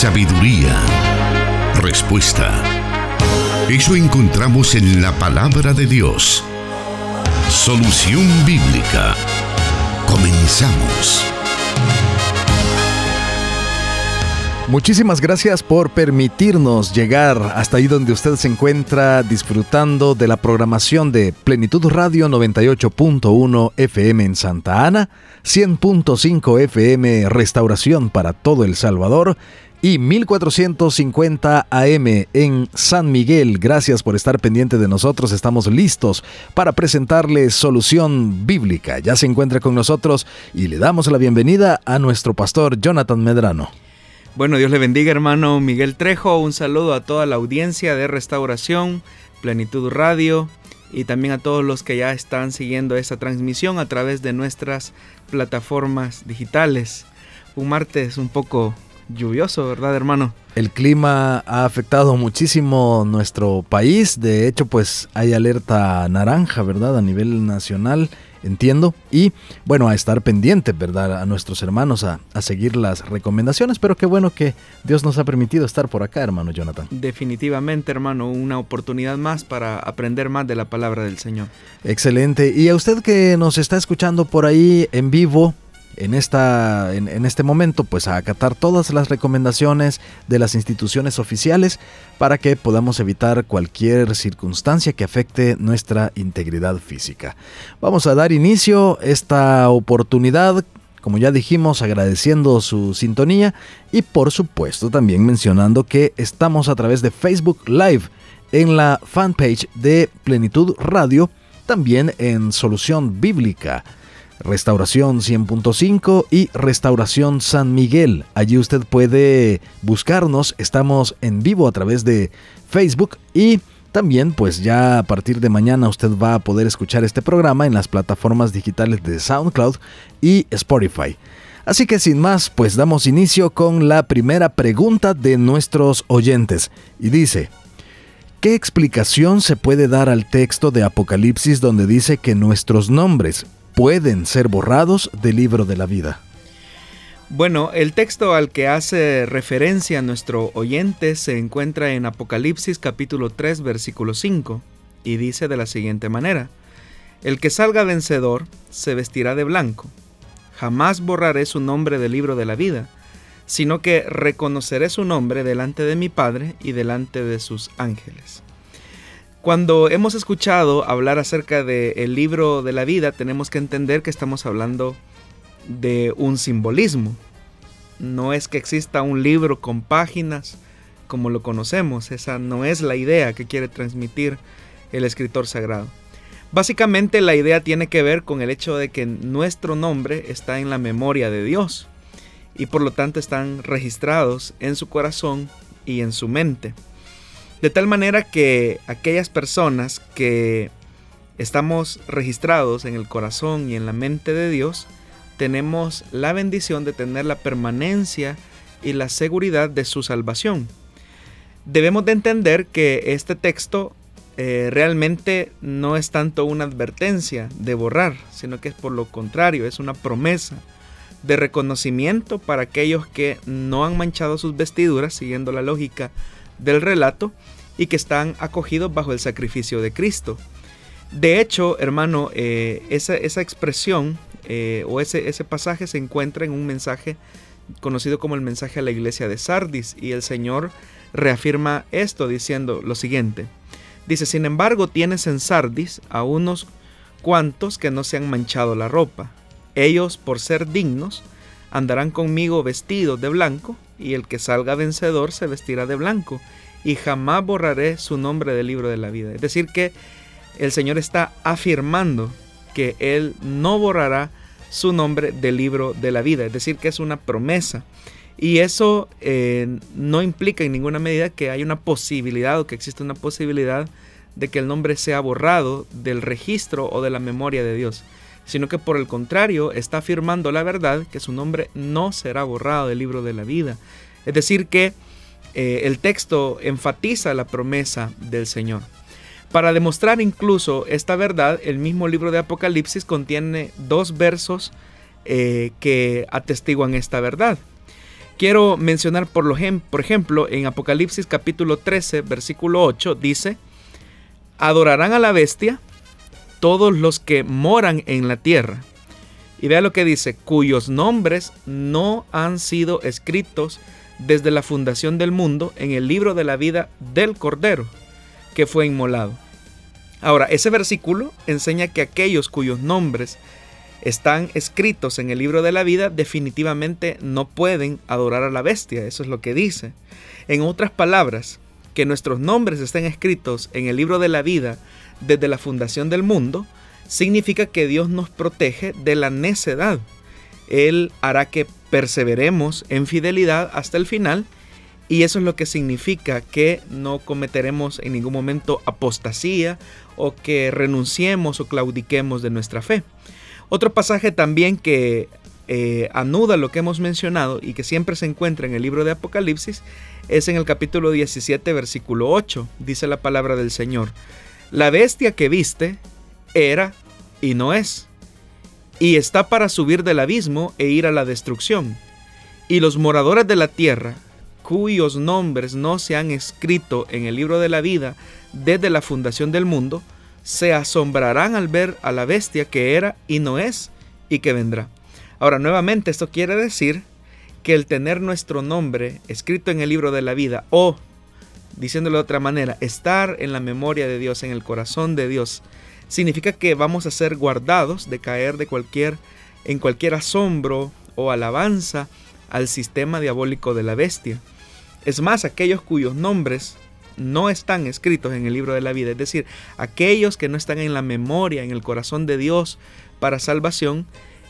sabiduría, respuesta. Eso encontramos en la palabra de Dios. Solución bíblica. Comenzamos. Muchísimas gracias por permitirnos llegar hasta ahí donde usted se encuentra disfrutando de la programación de Plenitud Radio 98.1 FM en Santa Ana, 100.5 FM Restauración para todo El Salvador y 1450 AM en San Miguel. Gracias por estar pendiente de nosotros. Estamos listos para presentarle solución bíblica. Ya se encuentra con nosotros y le damos la bienvenida a nuestro pastor Jonathan Medrano. Bueno, Dios le bendiga hermano Miguel Trejo, un saludo a toda la audiencia de Restauración, Plenitud Radio y también a todos los que ya están siguiendo esta transmisión a través de nuestras plataformas digitales. Un martes un poco lluvioso, ¿verdad hermano? El clima ha afectado muchísimo nuestro país, de hecho pues hay alerta naranja, ¿verdad? A nivel nacional entiendo. Y bueno, a estar pendiente, ¿verdad? A nuestros hermanos a, a, seguir las recomendaciones, pero qué bueno que Dios nos ha permitido estar por acá, hermano Jonathan. Definitivamente, hermano, una oportunidad más para aprender más de la palabra del Señor. Excelente. Y a usted que nos está escuchando por ahí en vivo, en, esta, en, este momento pues a acatar todas las recomendaciones de las instituciones oficiales para que podamos evitar cualquier circunstancia que afecte nuestra integridad física. Vamos a dar inicio a esta oportunidad como ya dijimos, agradeciendo su sintonía y por supuesto también mencionando que estamos a través de Facebook Live en la fanpage de Plenitud Radio, también en Solución Bíblica Restauración 100.5 y Restauración San Miguel. Allí usted puede buscarnos, estamos en vivo a través de Facebook y también pues ya a partir de mañana usted va a poder escuchar este programa en las plataformas digitales de SoundCloud y Spotify. Así que sin más, pues damos inicio con la primera pregunta de nuestros oyentes y dice, ¿Qué explicación se puede dar al texto de Apocalipsis donde dice que nuestros nombres pueden ser borrados del libro de la vida? Bueno, el texto al que hace referencia nuestro oyente se encuentra en Apocalipsis capítulo 3 versículo 5 y dice de la siguiente manera, El que salga vencedor se vestirá de blanco, jamás borraré su nombre del libro de la vida, sino que reconoceré su nombre delante de mi Padre y delante de sus ángeles. Cuando hemos escuchado hablar acerca del libro de la vida, tenemos que entender que estamos hablando de un simbolismo. No es que exista un libro con páginas como lo conocemos, esa no es la idea que quiere transmitir el escritor sagrado. Básicamente la idea tiene que ver con el hecho de que nuestro nombre está en la memoria de Dios y por lo tanto están registrados en su corazón y en su mente. De tal manera que aquellas personas que estamos registrados en el corazón y en la mente de Dios, tenemos la bendición de tener la permanencia y la seguridad de su salvación. Debemos de entender que este texto eh, realmente no es tanto una advertencia de borrar, sino que es por lo contrario, es una promesa de reconocimiento para aquellos que no han manchado sus vestiduras, siguiendo la lógica del relato y que están acogidos bajo el sacrificio de Cristo. De hecho, hermano, eh, esa, expresión eh, o ese, ese pasaje se encuentra en un mensaje conocido como el mensaje a la iglesia de Sardis y el Señor reafirma esto diciendo lo siguiente. Dice, sin embargo, tienes en Sardis a unos cuantos que no se han manchado la ropa. Ellos, por ser dignos, andarán conmigo vestidos de blanco, y el que salga vencedor se vestirá de blanco, y jamás borraré su nombre del libro de la vida. Es decir, que el Señor está afirmando que Él no borrará su nombre del libro de la vida. Es decir, que es una promesa. Y eso eh, no implica en ninguna medida que hay una posibilidad o que existe una posibilidad de que el nombre sea borrado del registro o de la memoria de Dios, sino que por el contrario está afirmando la verdad que su nombre no será borrado del libro de la vida. Es decir, que eh, el texto enfatiza la promesa del Señor. Para demostrar incluso esta verdad, el mismo libro de Apocalipsis contiene dos versos eh, que atestiguan esta verdad. Quiero mencionar por, lo, por ejemplo en Apocalipsis capítulo 13 versículo 8 dice, adorarán a la bestia todos los que moran en la tierra. Y vea lo que dice, cuyos nombres no han sido escritos desde la fundación del mundo en el libro de la vida del Cordero, que fue inmolado. Ahora, ese versículo enseña que aquellos cuyos nombres están escritos en el libro de la vida definitivamente no pueden adorar a la bestia, eso es lo que dice. En otras palabras, que nuestros nombres estén escritos en el libro de la vida desde la fundación del mundo, significa que Dios nos protege de la necedad. Él hará que perseveremos en fidelidad hasta el final y eso es lo que significa que no cometeremos en ningún momento apostasía o que renunciemos o claudiquemos de nuestra fe. Otro pasaje también que eh, anuda lo que hemos mencionado y que siempre se encuentra en el libro de Apocalipsis es en el capítulo 17, versículo 8. Dice la palabra del Señor. La bestia que viste era y no es, y está para subir del abismo e ir a la destrucción. Y los moradores de la tierra, cuyos nombres no se han escrito en el libro de la vida desde la fundación del mundo, se asombrarán al ver a la bestia que era y no es y que vendrá. Ahora, nuevamente, esto quiere decir que el tener nuestro nombre escrito en el libro de la vida o Diciéndolo de otra manera, estar en la memoria de Dios, en el corazón de Dios, significa que vamos a ser guardados de caer de cualquier, en cualquier asombro o alabanza al sistema diabólico de la bestia. Es más, aquellos cuyos nombres no están escritos en el libro de la vida, es decir, aquellos que no están en la memoria, en el corazón de Dios para salvación,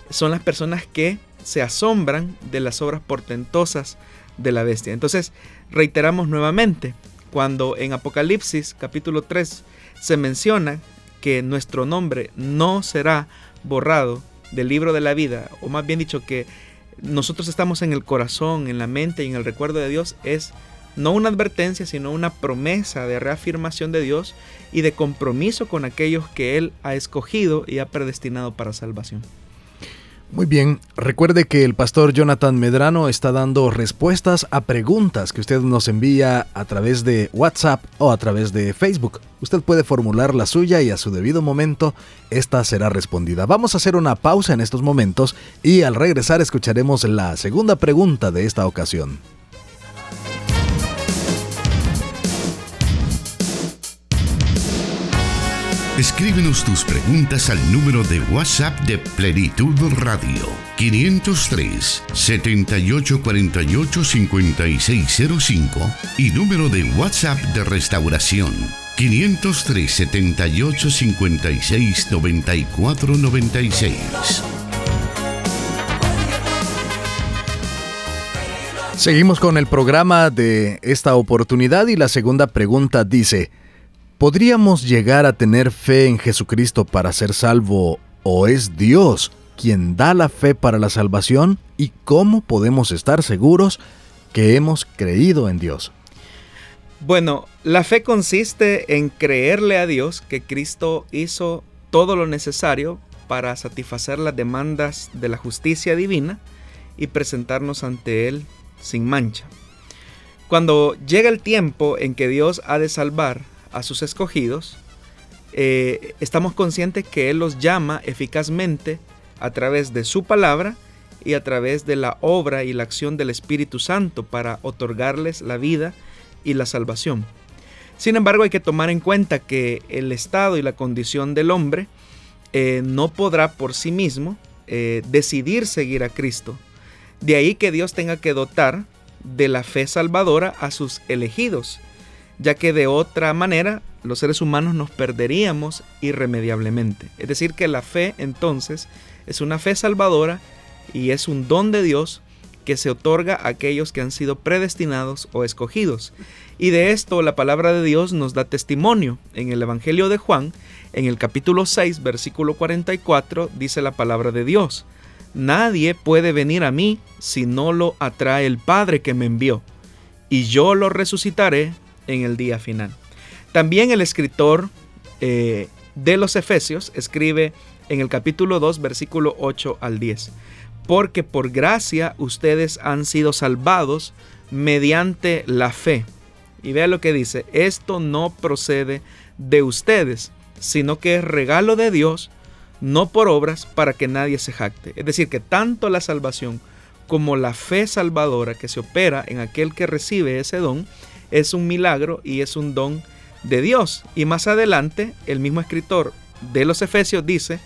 son las personas que se asombran de las obras portentosas de la bestia. Entonces, reiteramos nuevamente, cuando en Apocalipsis capítulo 3 se menciona que nuestro nombre no será borrado del libro de la vida, o más bien dicho que nosotros estamos en el corazón, en la mente y en el recuerdo de Dios, es no una advertencia, sino una promesa de reafirmación de Dios y de compromiso con aquellos que Él ha escogido y ha predestinado para salvación. Muy bien, recuerde que el pastor Jonathan Medrano está dando respuestas a preguntas que usted nos envía a través de WhatsApp o a través de Facebook. Usted puede formular la suya y a su debido momento esta será respondida. Vamos a hacer una pausa en estos momentos y al regresar escucharemos la segunda pregunta de esta ocasión. Escríbenos tus preguntas al número de WhatsApp de Plenitud Radio 503 7848 5605 y número de WhatsApp de Restauración 503 78 56 94 96. Seguimos con el programa de esta oportunidad y la segunda pregunta dice, ¿Podríamos llegar a tener fe en Jesucristo para ser salvo o es Dios quien da la fe para la salvación? ¿Y cómo podemos estar seguros que hemos creído en Dios? Bueno, la fe consiste en creerle a Dios que Cristo hizo todo lo necesario para satisfacer las demandas de la justicia divina y presentarnos ante Él sin mancha. Cuando llega el tiempo en que Dios ha de salvar a sus escogidos, eh, estamos conscientes que Él los llama eficazmente a través de su palabra y a través de la obra y la acción del Espíritu Santo para otorgarles la vida y la salvación. Sin embargo, hay que tomar en cuenta que el estado y la condición del hombre eh, no podrá por sí mismo eh, decidir seguir a Cristo. De ahí que Dios tenga que dotar de la fe salvadora a sus elegidos ya que de otra manera los seres humanos nos perderíamos irremediablemente. Es decir, que la fe entonces es una fe salvadora y es un don de Dios que se otorga a aquellos que han sido predestinados o escogidos. Y de esto la palabra de Dios nos da testimonio. En el Evangelio de Juan, en el capítulo 6, versículo 44, dice la palabra de Dios. Nadie puede venir a mí si no lo atrae el Padre que me envió, y yo lo resucitaré en el día final. También el escritor eh, de los Efesios escribe en el capítulo 2, versículo 8 al 10. porque por gracia ustedes han sido salvados mediante la fe. Y vea lo que dice, esto no procede de ustedes, sino que es regalo de Dios, no por obras para que nadie se jacte. Es decir, que tanto la salvación como la fe salvadora que se opera en aquel que recibe ese don es un milagro y es un don de Dios. Y más adelante, el mismo escritor de los Efesios dice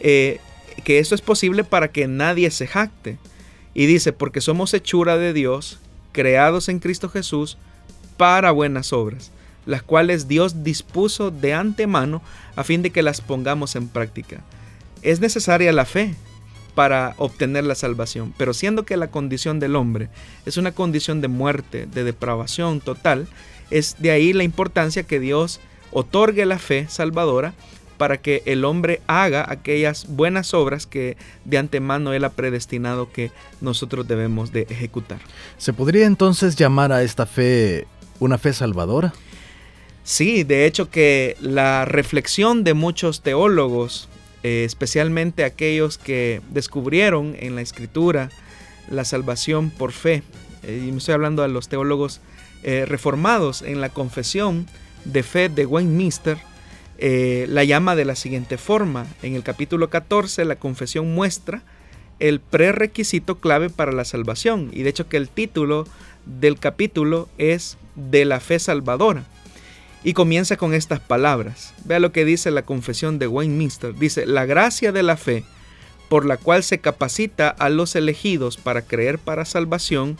eh, que eso es posible para que nadie se jacte. Y dice, porque somos hechura de Dios, creados en Cristo Jesús, para buenas obras, las cuales Dios dispuso de antemano a fin de que las pongamos en práctica. Es necesaria la fe para obtener la salvación, pero siendo que la condición del hombre es una condición de muerte, de depravación total, es de ahí la importancia que Dios otorgue la fe salvadora para que el hombre haga aquellas buenas obras que de antemano Él ha predestinado que nosotros debemos de ejecutar. ¿Se podría entonces llamar a esta fe una fe salvadora? Sí, de hecho que la reflexión de muchos teólogos, eh, especialmente aquellos que descubrieron en la escritura la salvación por fe, eh, y me estoy hablando a los teólogos eh, reformados en la confesión de fe de Westminster, la llama de la siguiente forma. En el capítulo 14 la confesión muestra el prerequisito clave para la salvación, y de hecho que el título del capítulo es de la fe salvadora. Y comienza con estas palabras. Vea lo que dice la confesión de Westminster. Dice, la gracia de la fe, por la cual se capacita a los elegidos para creer para salvación,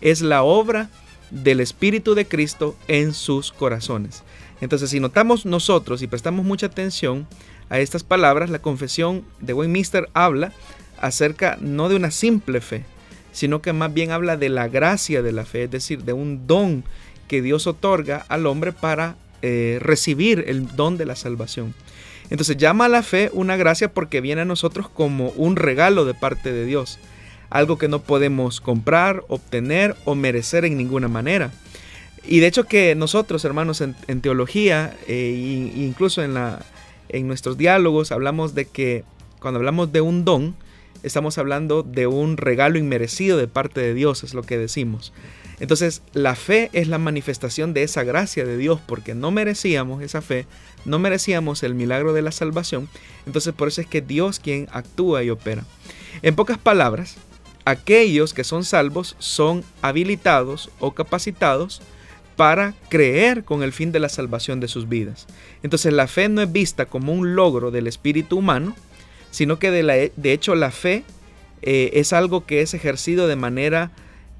es la obra del Espíritu de Cristo en sus corazones. Entonces, si notamos nosotros y prestamos mucha atención a estas palabras, la confesión de Westminster habla acerca no de una simple fe, sino que más bien habla de la gracia de la fe, es decir, de un don que Dios otorga al hombre para eh, recibir el don de la salvación. Entonces llama a la fe una gracia porque viene a nosotros como un regalo de parte de Dios, algo que no podemos comprar, obtener o merecer en ninguna manera. Y de hecho que nosotros, hermanos, en, teología e incluso en, la, en nuestros diálogos hablamos de que cuando hablamos de un don, estamos hablando de un regalo inmerecido de parte de Dios, es lo que decimos. Entonces, la fe es la manifestación de esa gracia de Dios, porque no merecíamos esa fe, no merecíamos el milagro de la salvación. Entonces, por eso es que Dios quien actúa y opera. En pocas palabras, aquellos que son salvos son habilitados o capacitados para creer con el fin de la salvación de sus vidas. Entonces, la fe no es vista como un logro del espíritu humano, sino que de, hecho la fe eh, es algo que es ejercido de manera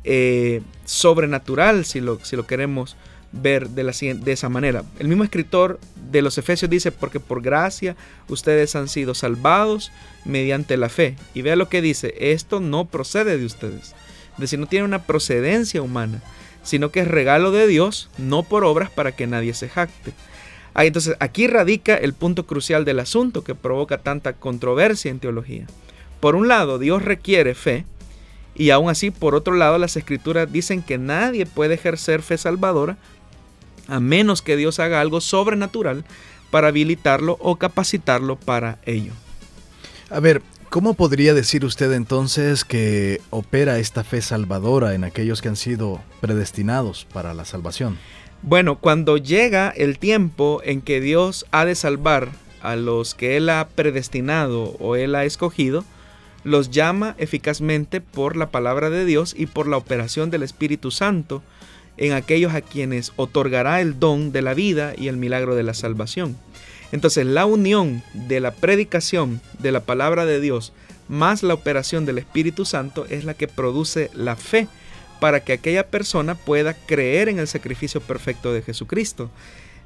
eh, sobrenatural, si lo, si lo queremos ver de, la, de esa manera. El mismo escritor de los Efesios dice, porque por gracia ustedes han sido salvados mediante la fe. Y vea lo que dice, esto no procede de ustedes. Es decir, no tiene una procedencia humana, sino que es regalo de Dios, no por obras para que nadie se jacte. Ah, entonces, aquí radica el punto crucial del asunto que provoca tanta controversia en teología. Por un lado, Dios requiere fe, y aún así, por otro lado, las escrituras dicen que nadie puede ejercer fe salvadora a menos que Dios haga algo sobrenatural para habilitarlo o capacitarlo para ello. A ver, ¿cómo podría decir usted entonces que opera esta fe salvadora en aquellos que han sido predestinados para la salvación? Bueno, cuando llega el tiempo en que Dios ha de salvar a los que Él ha predestinado o Él ha escogido, los llama eficazmente por la palabra de Dios y por la operación del Espíritu Santo en aquellos a quienes otorgará el don de la vida y el milagro de la salvación. Entonces la unión de la predicación de la palabra de Dios más la operación del Espíritu Santo es la que produce la fe para que aquella persona pueda creer en el sacrificio perfecto de Jesucristo.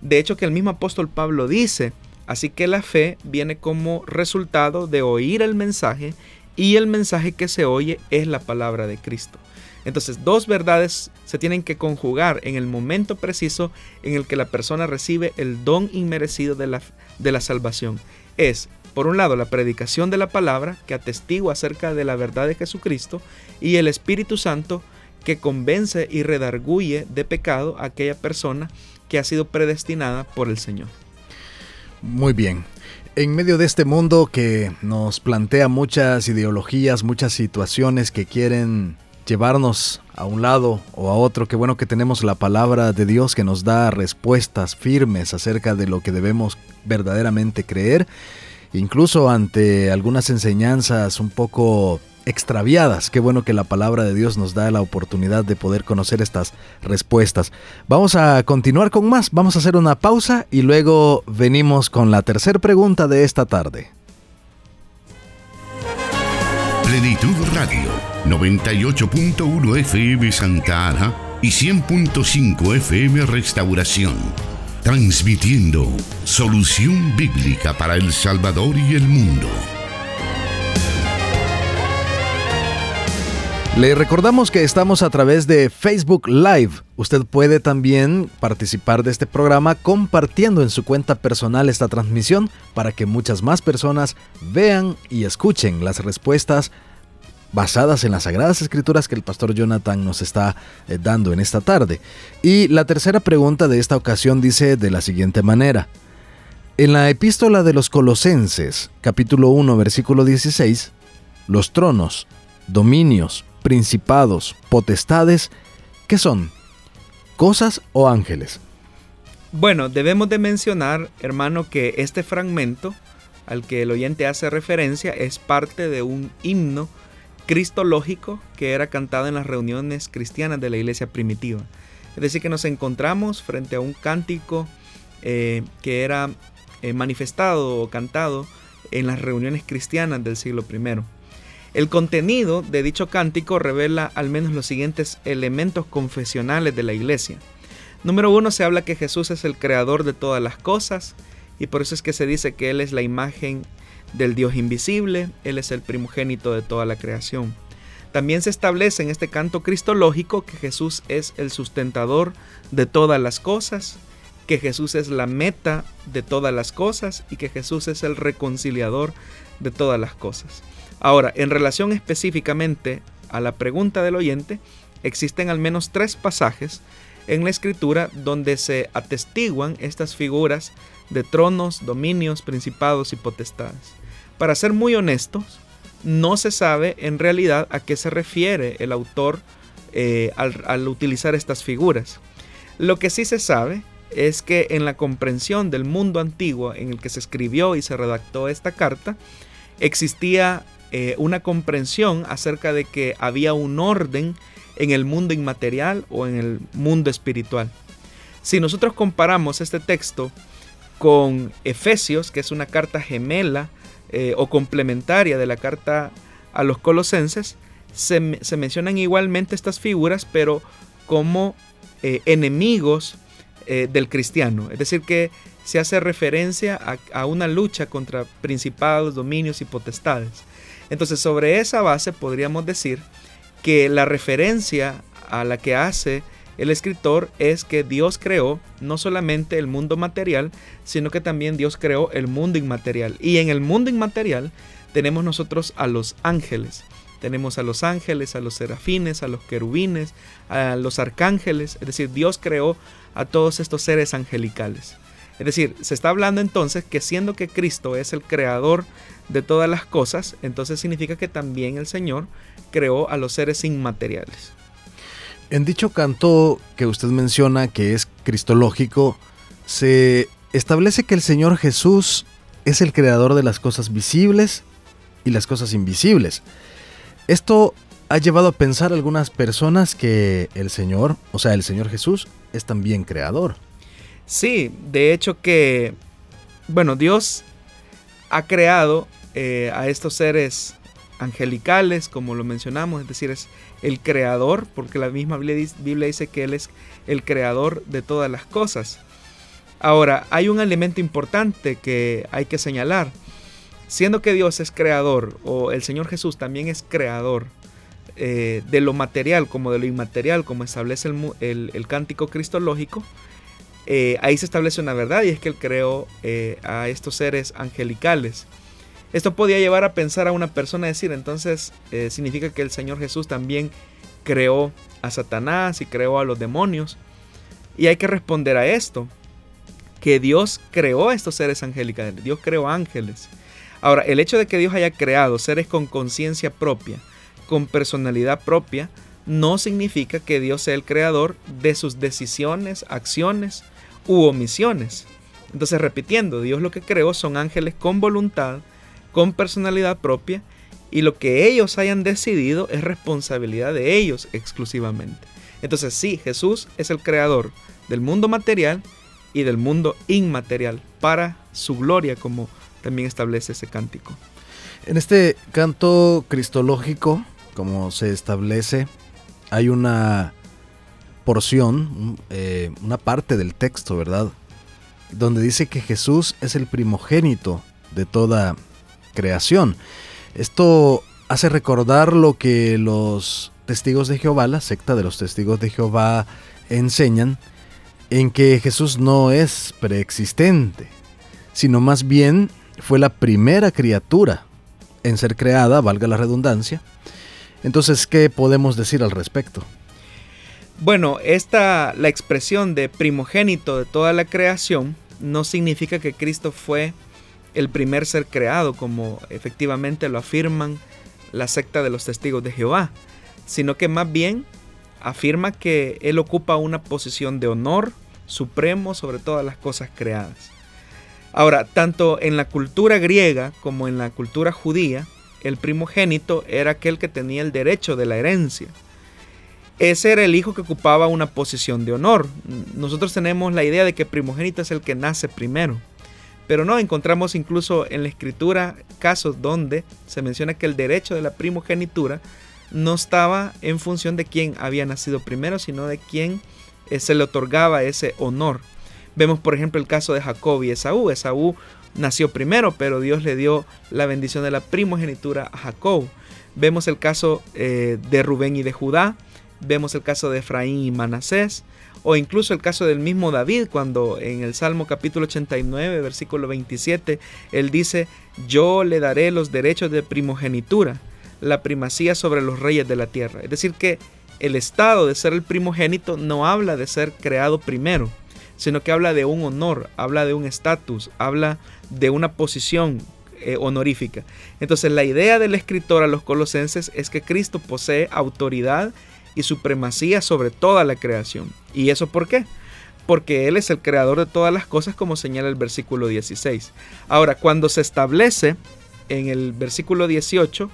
De hecho que el mismo apóstol Pablo dice, así que la fe viene como resultado de oír el mensaje y el mensaje que se oye es la palabra de Cristo. Entonces, dos verdades se tienen que conjugar en el momento preciso en el que la persona recibe el don inmerecido de la, de la salvación. Es, por un lado, la predicación de la palabra que atestigua acerca de la verdad de Jesucristo y el Espíritu Santo que convence y redarguye de pecado a aquella persona que ha sido predestinada por el Señor. Muy bien. En medio de este mundo que nos plantea muchas ideologías, muchas situaciones que quieren llevarnos a un lado o a otro, qué bueno que tenemos la palabra de Dios que nos da respuestas firmes acerca de lo que debemos verdaderamente creer, incluso ante algunas enseñanzas un poco extraviadas. Qué bueno que la palabra de Dios nos da la oportunidad de poder conocer estas respuestas. Vamos a continuar con más, vamos a hacer una pausa y luego venimos con la tercera pregunta de esta tarde. Plenitud Radio, 98.1 FM Santa Ana y 100.5 FM Restauración. Transmitiendo solución bíblica para El Salvador y el mundo. Le recordamos que estamos a través de Facebook Live. Usted puede también participar de este programa compartiendo en su cuenta personal esta transmisión para que muchas más personas vean y escuchen las respuestas basadas en las sagradas escrituras que el pastor Jonathan nos está eh, dando en esta tarde. Y la tercera pregunta de esta ocasión dice de la siguiente manera. En la epístola de los Colosenses, capítulo 1, versículo 16, los tronos, dominios, principados, potestades, ¿qué son? ¿Cosas o ángeles? Bueno, debemos de mencionar, hermano, que este fragmento al que el oyente hace referencia es parte de un himno cristológico que era cantado en las reuniones cristianas de la iglesia primitiva. Es decir, que nos encontramos frente a un cántico eh, que era eh, manifestado o cantado en las reuniones cristianas del siglo I. El contenido de dicho cántico revela al menos los siguientes elementos confesionales de la iglesia. Número uno, se habla que Jesús es el creador de todas las cosas y por eso es que se dice que Él es la imagen del Dios invisible, Él es el primogénito de toda la creación. También se establece en este canto cristológico que Jesús es el sustentador de todas las cosas, que Jesús es la meta de todas las cosas y que Jesús es el reconciliador de todas las cosas. Ahora, en relación específicamente a la pregunta del oyente, existen al menos tres pasajes en la escritura donde se atestiguan estas figuras de tronos, dominios, principados y potestades. Para ser muy honestos, no se sabe en realidad a qué se refiere el autor eh, al, al utilizar estas figuras. Lo que sí se sabe es que en la comprensión del mundo antiguo en el que se escribió y se redactó esta carta, existía eh, una comprensión acerca de que había un orden en el mundo inmaterial o en el mundo espiritual. Si nosotros comparamos este texto con Efesios, que es una carta gemela eh, o complementaria de la carta a los colosenses, se, mencionan igualmente estas figuras, pero como eh, enemigos del cristiano. Es decir, que se hace referencia a una lucha contra principados, dominios y potestades. Entonces, sobre esa base podríamos decir que la referencia a la que hace el escritor es que Dios creó no solamente el mundo material, sino que también Dios creó el mundo inmaterial. Y en el mundo inmaterial tenemos nosotros a los ángeles. Tenemos a los ángeles, a los serafines, a los querubines, a los arcángeles. Es decir, Dios creó a todos estos seres angelicales. Es decir, se está hablando entonces que siendo que Cristo es el creador de todas las cosas, entonces significa que también el Señor creó a los seres inmateriales. En dicho canto que usted menciona, que es cristológico, se establece que el Señor Jesús es el creador de las cosas visibles y las cosas invisibles. Esto ha llevado a pensar a algunas personas que el Señor, o sea, el Señor Jesús, es también creador. Sí, de hecho que, bueno, Dios ha creado eh, a estos seres angelicales, como lo mencionamos, es decir, es el creador, porque la misma Biblia dice que Él es el creador de todas las cosas. Ahora, hay un elemento importante que hay que señalar. Siendo que Dios es creador, o el Señor Jesús también es creador eh, de lo material como de lo inmaterial, como establece el, cántico cristológico, eh, ahí se establece una verdad y es que Él creó a estos seres angelicales. Esto podía llevar a pensar a una persona decir, entonces eh, significa que el Señor Jesús también creó a Satanás y creó a los demonios. Y hay que responder a esto, que Dios creó a estos seres angélicos, Dios creó ángeles. Ahora, el hecho de que Dios haya creado seres con conciencia propia, con personalidad propia, no significa que Dios sea el creador de sus decisiones, acciones u omisiones. Entonces, repitiendo, Dios lo que creó son ángeles con voluntad, con personalidad propia, y lo que ellos hayan decidido es responsabilidad de ellos exclusivamente. Entonces, sí, Jesús es el creador del mundo material y del mundo inmaterial para su gloria, como también establece ese cántico. En este canto cristológico, como se establece, hay una porción, eh, una parte del texto, ¿verdad? Donde dice que Jesús es el primogénito de toda creación. Esto hace recordar lo que los testigos de Jehová, la secta de los testigos de Jehová, enseñan, en que Jesús no es preexistente, sino más bien fue la primera criatura en ser creada, valga la redundancia. Entonces, ¿qué podemos decir al respecto? Bueno, esta la expresión de primogénito de toda la creación no significa que Cristo fue el primer ser creado, como efectivamente lo afirman la secta de los testigos de Jehová, sino que más bien afirma que Él ocupa una posición de honor supremo sobre todas las cosas creadas. Ahora, tanto en la cultura griega como en la cultura judía, el primogénito era aquel que tenía el derecho de la herencia. Ese era el hijo que ocupaba una posición de honor. Nosotros tenemos la idea de que primogénito es el que nace primero. Pero no, encontramos incluso en la escritura casos donde se menciona que el derecho de la primogenitura no estaba en función de quién había nacido primero, sino de quién eh, se le otorgaba ese honor. Vemos por ejemplo el caso de Jacob y Esaú. Esaú nació primero, pero Dios le dio la bendición de la primogenitura a Jacob. Vemos el caso eh, de Rubén y de Judá. Vemos el caso de Efraín y Manasés. O incluso el caso del mismo David, cuando en el Salmo capítulo 89, versículo 27, él dice, yo le daré los derechos de primogenitura, la primacía sobre los reyes de la tierra. Es decir, que el estado de ser el primogénito no habla de ser creado primero, sino que habla de un honor, habla de un estatus, habla de una posición eh, honorífica. Entonces la idea del escritor a los colosenses es que Cristo posee autoridad y supremacía sobre toda la creación. ¿Y eso por qué? Porque Él es el creador de todas las cosas como señala el versículo 16. Ahora, cuando se establece en el versículo 18,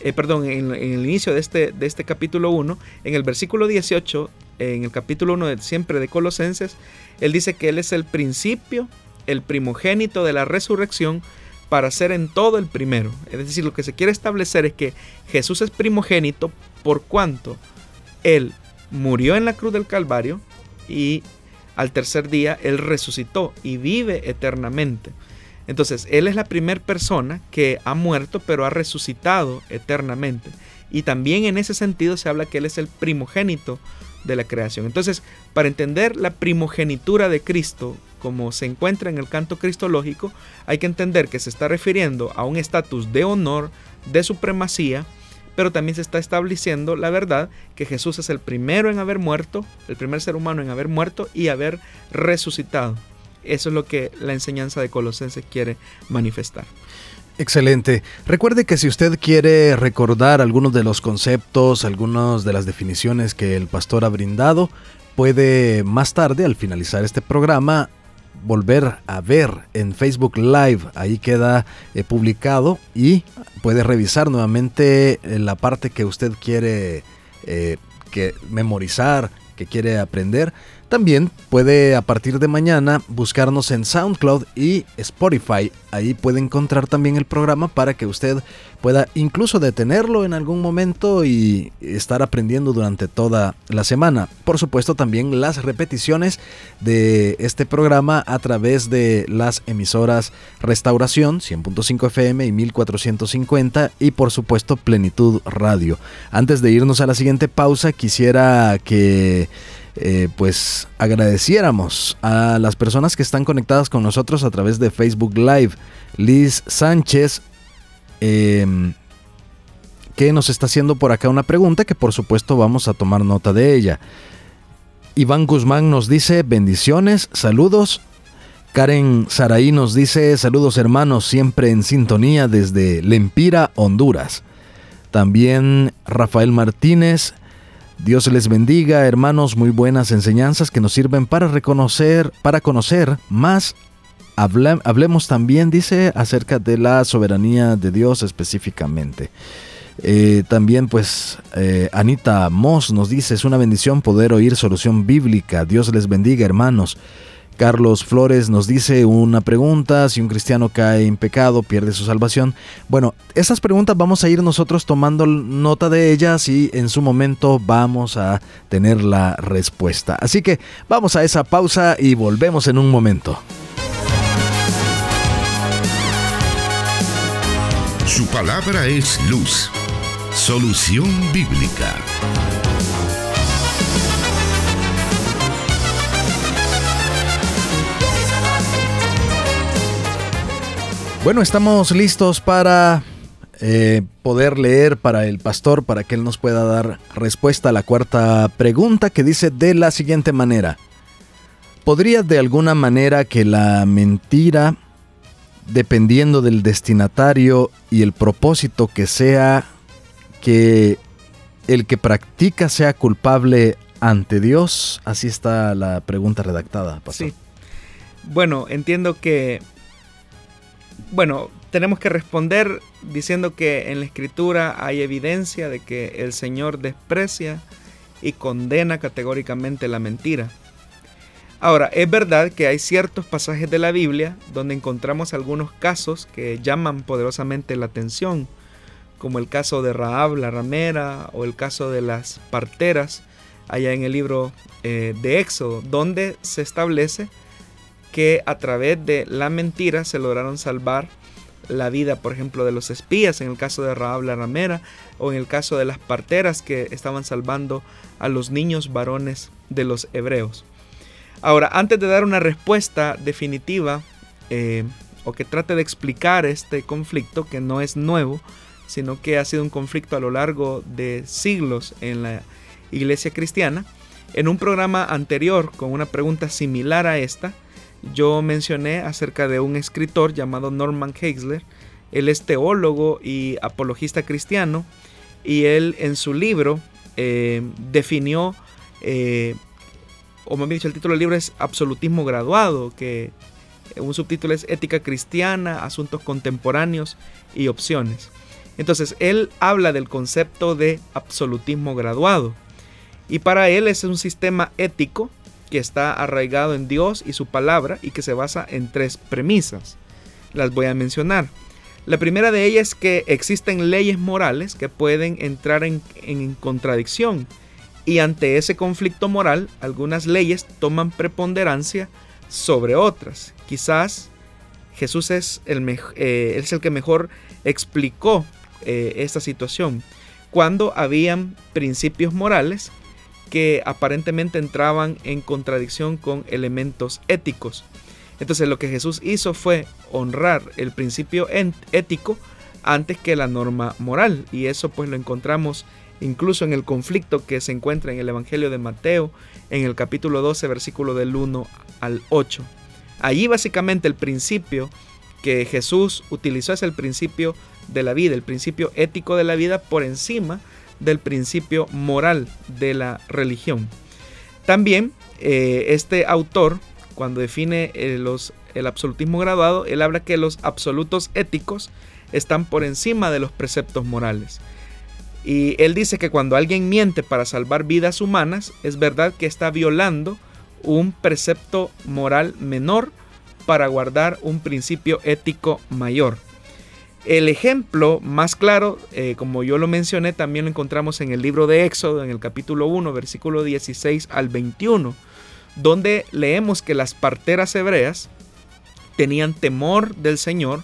eh, perdón, en, el inicio de este, de este capítulo 1, en el versículo 18, en el capítulo 1 de, siempre de Colosenses, él dice que Él es el principio, el primogénito de la resurrección para ser en todo el primero. Es decir, lo que se quiere establecer es que Jesús es primogénito por cuanto Él murió en la cruz del Calvario y al tercer día Él resucitó y vive eternamente. Entonces, Él es la primera persona que ha muerto pero ha resucitado eternamente. Y también en ese sentido se habla que Él es el primogénito de la creación. Entonces, para entender la primogenitura de Cristo, como se encuentra en el canto cristológico, hay que entender que se está refiriendo a un estatus de honor, de supremacía, pero también se está estableciendo la verdad que Jesús es el primero en haber muerto, el primer ser humano en haber muerto y haber resucitado. Eso es lo que la enseñanza de Colosenses quiere manifestar. Excelente. Recuerde que si usted quiere recordar algunos de los conceptos, algunas de las definiciones que el pastor ha brindado, puede más tarde, al finalizar este programa, volver a ver en Facebook Live. Ahí queda eh, publicado y puede revisar nuevamente eh, la parte que usted quiere eh, que memorizar, que quiere aprender también puede a partir de mañana buscarnos en SoundCloud y Spotify. Ahí puede encontrar también el programa para que usted pueda incluso detenerlo en algún momento y estar aprendiendo durante toda la semana. Por supuesto también las repeticiones de este programa a través de las emisoras Restauración 100.5 FM y 1450 y por supuesto Plenitud Radio. Antes de irnos a la siguiente pausa quisiera que eh, pues agradeciéramos a las personas que están conectadas con nosotros a través de Facebook Live. Liz Sánchez, em, que nos está haciendo por acá una pregunta que por supuesto vamos a tomar nota de ella. Iván Guzmán nos dice bendiciones, saludos. Karen Saraí nos dice saludos hermanos, siempre en sintonía desde Lempira, Honduras. También Rafael Martínez, Dios les bendiga hermanos, muy buenas enseñanzas que nos sirven para reconocer, para conocer más. hablemos también, dice, acerca de la soberanía de Dios específicamente. Eh, también pues eh, Anita Moss nos dice, es una bendición poder oír solución bíblica. Dios les bendiga hermanos. Carlos Flores nos dice una pregunta, si un cristiano cae en pecado, pierde su salvación. Bueno, esas preguntas vamos a ir nosotros tomando nota de ellas y en su momento vamos a tener la respuesta. Así que vamos a esa pausa y volvemos en un momento. Su palabra es luz, solución bíblica. Bueno, estamos listos para eh, poder leer para el pastor, para que él nos pueda dar respuesta a la cuarta pregunta que dice de la siguiente manera. ¿Podría de alguna manera que la mentira, dependiendo del destinatario y el propósito que sea, que el que practica sea culpable ante Dios? Así está la pregunta redactada, pastor. Sí. Bueno, entiendo que bueno, tenemos que responder diciendo que en la escritura hay evidencia de que el Señor desprecia y condena categóricamente la mentira. Ahora, es verdad que hay ciertos pasajes de la Biblia donde encontramos algunos casos que llaman poderosamente la atención, como el caso de Raab la ramera o el caso de las parteras allá en el libro eh, de Éxodo, donde se establece que a través de la mentira se lograron salvar la vida, por ejemplo, de los espías, en el caso de Raab la ramera, o en el caso de las parteras que estaban salvando a los niños varones de los hebreos. Ahora, antes de dar una respuesta definitiva, eh, o que trate de explicar este conflicto, que no es nuevo, sino que ha sido un conflicto a lo largo de siglos en la iglesia cristiana, en un programa anterior con una pregunta similar a esta, yo mencioné acerca de un escritor llamado Norman Heisler. Él es teólogo y apologista cristiano y él en su libro eh, definió, eh, o me dicho, el título del libro es Absolutismo Graduado, que un subtítulo es Ética Cristiana, Asuntos Contemporáneos y Opciones. Entonces, él habla del concepto de absolutismo graduado. Y para él es un sistema ético que está arraigado en Dios y su palabra y que se basa en tres premisas. Las voy a mencionar. La primera de ellas es que existen leyes morales que pueden entrar en, contradicción y ante ese conflicto moral algunas leyes toman preponderancia sobre otras. Quizás Jesús es el, eh, es el que mejor explicó eh, esta situación. Cuando habían principios morales que aparentemente entraban en contradicción con elementos éticos. Entonces lo que Jesús hizo fue honrar el principio ético antes que la norma moral. Y eso pues lo encontramos incluso en el conflicto que se encuentra en el Evangelio de Mateo, en el capítulo 12, versículo del 1 al 8. Allí básicamente el principio que Jesús utilizó es el principio de la vida, el principio ético de la vida por encima del principio moral de la religión. También eh, este autor, cuando define eh, el absolutismo graduado, él habla que los absolutos éticos están por encima de los preceptos morales. Y él dice que cuando alguien miente para salvar vidas humanas, es verdad que está violando un precepto moral menor para guardar un principio ético mayor. El ejemplo más claro, eh, como yo lo mencioné, también lo encontramos en el libro de Éxodo, en el capítulo 1, versículo 16 al 21, donde leemos que las parteras hebreas tenían temor del Señor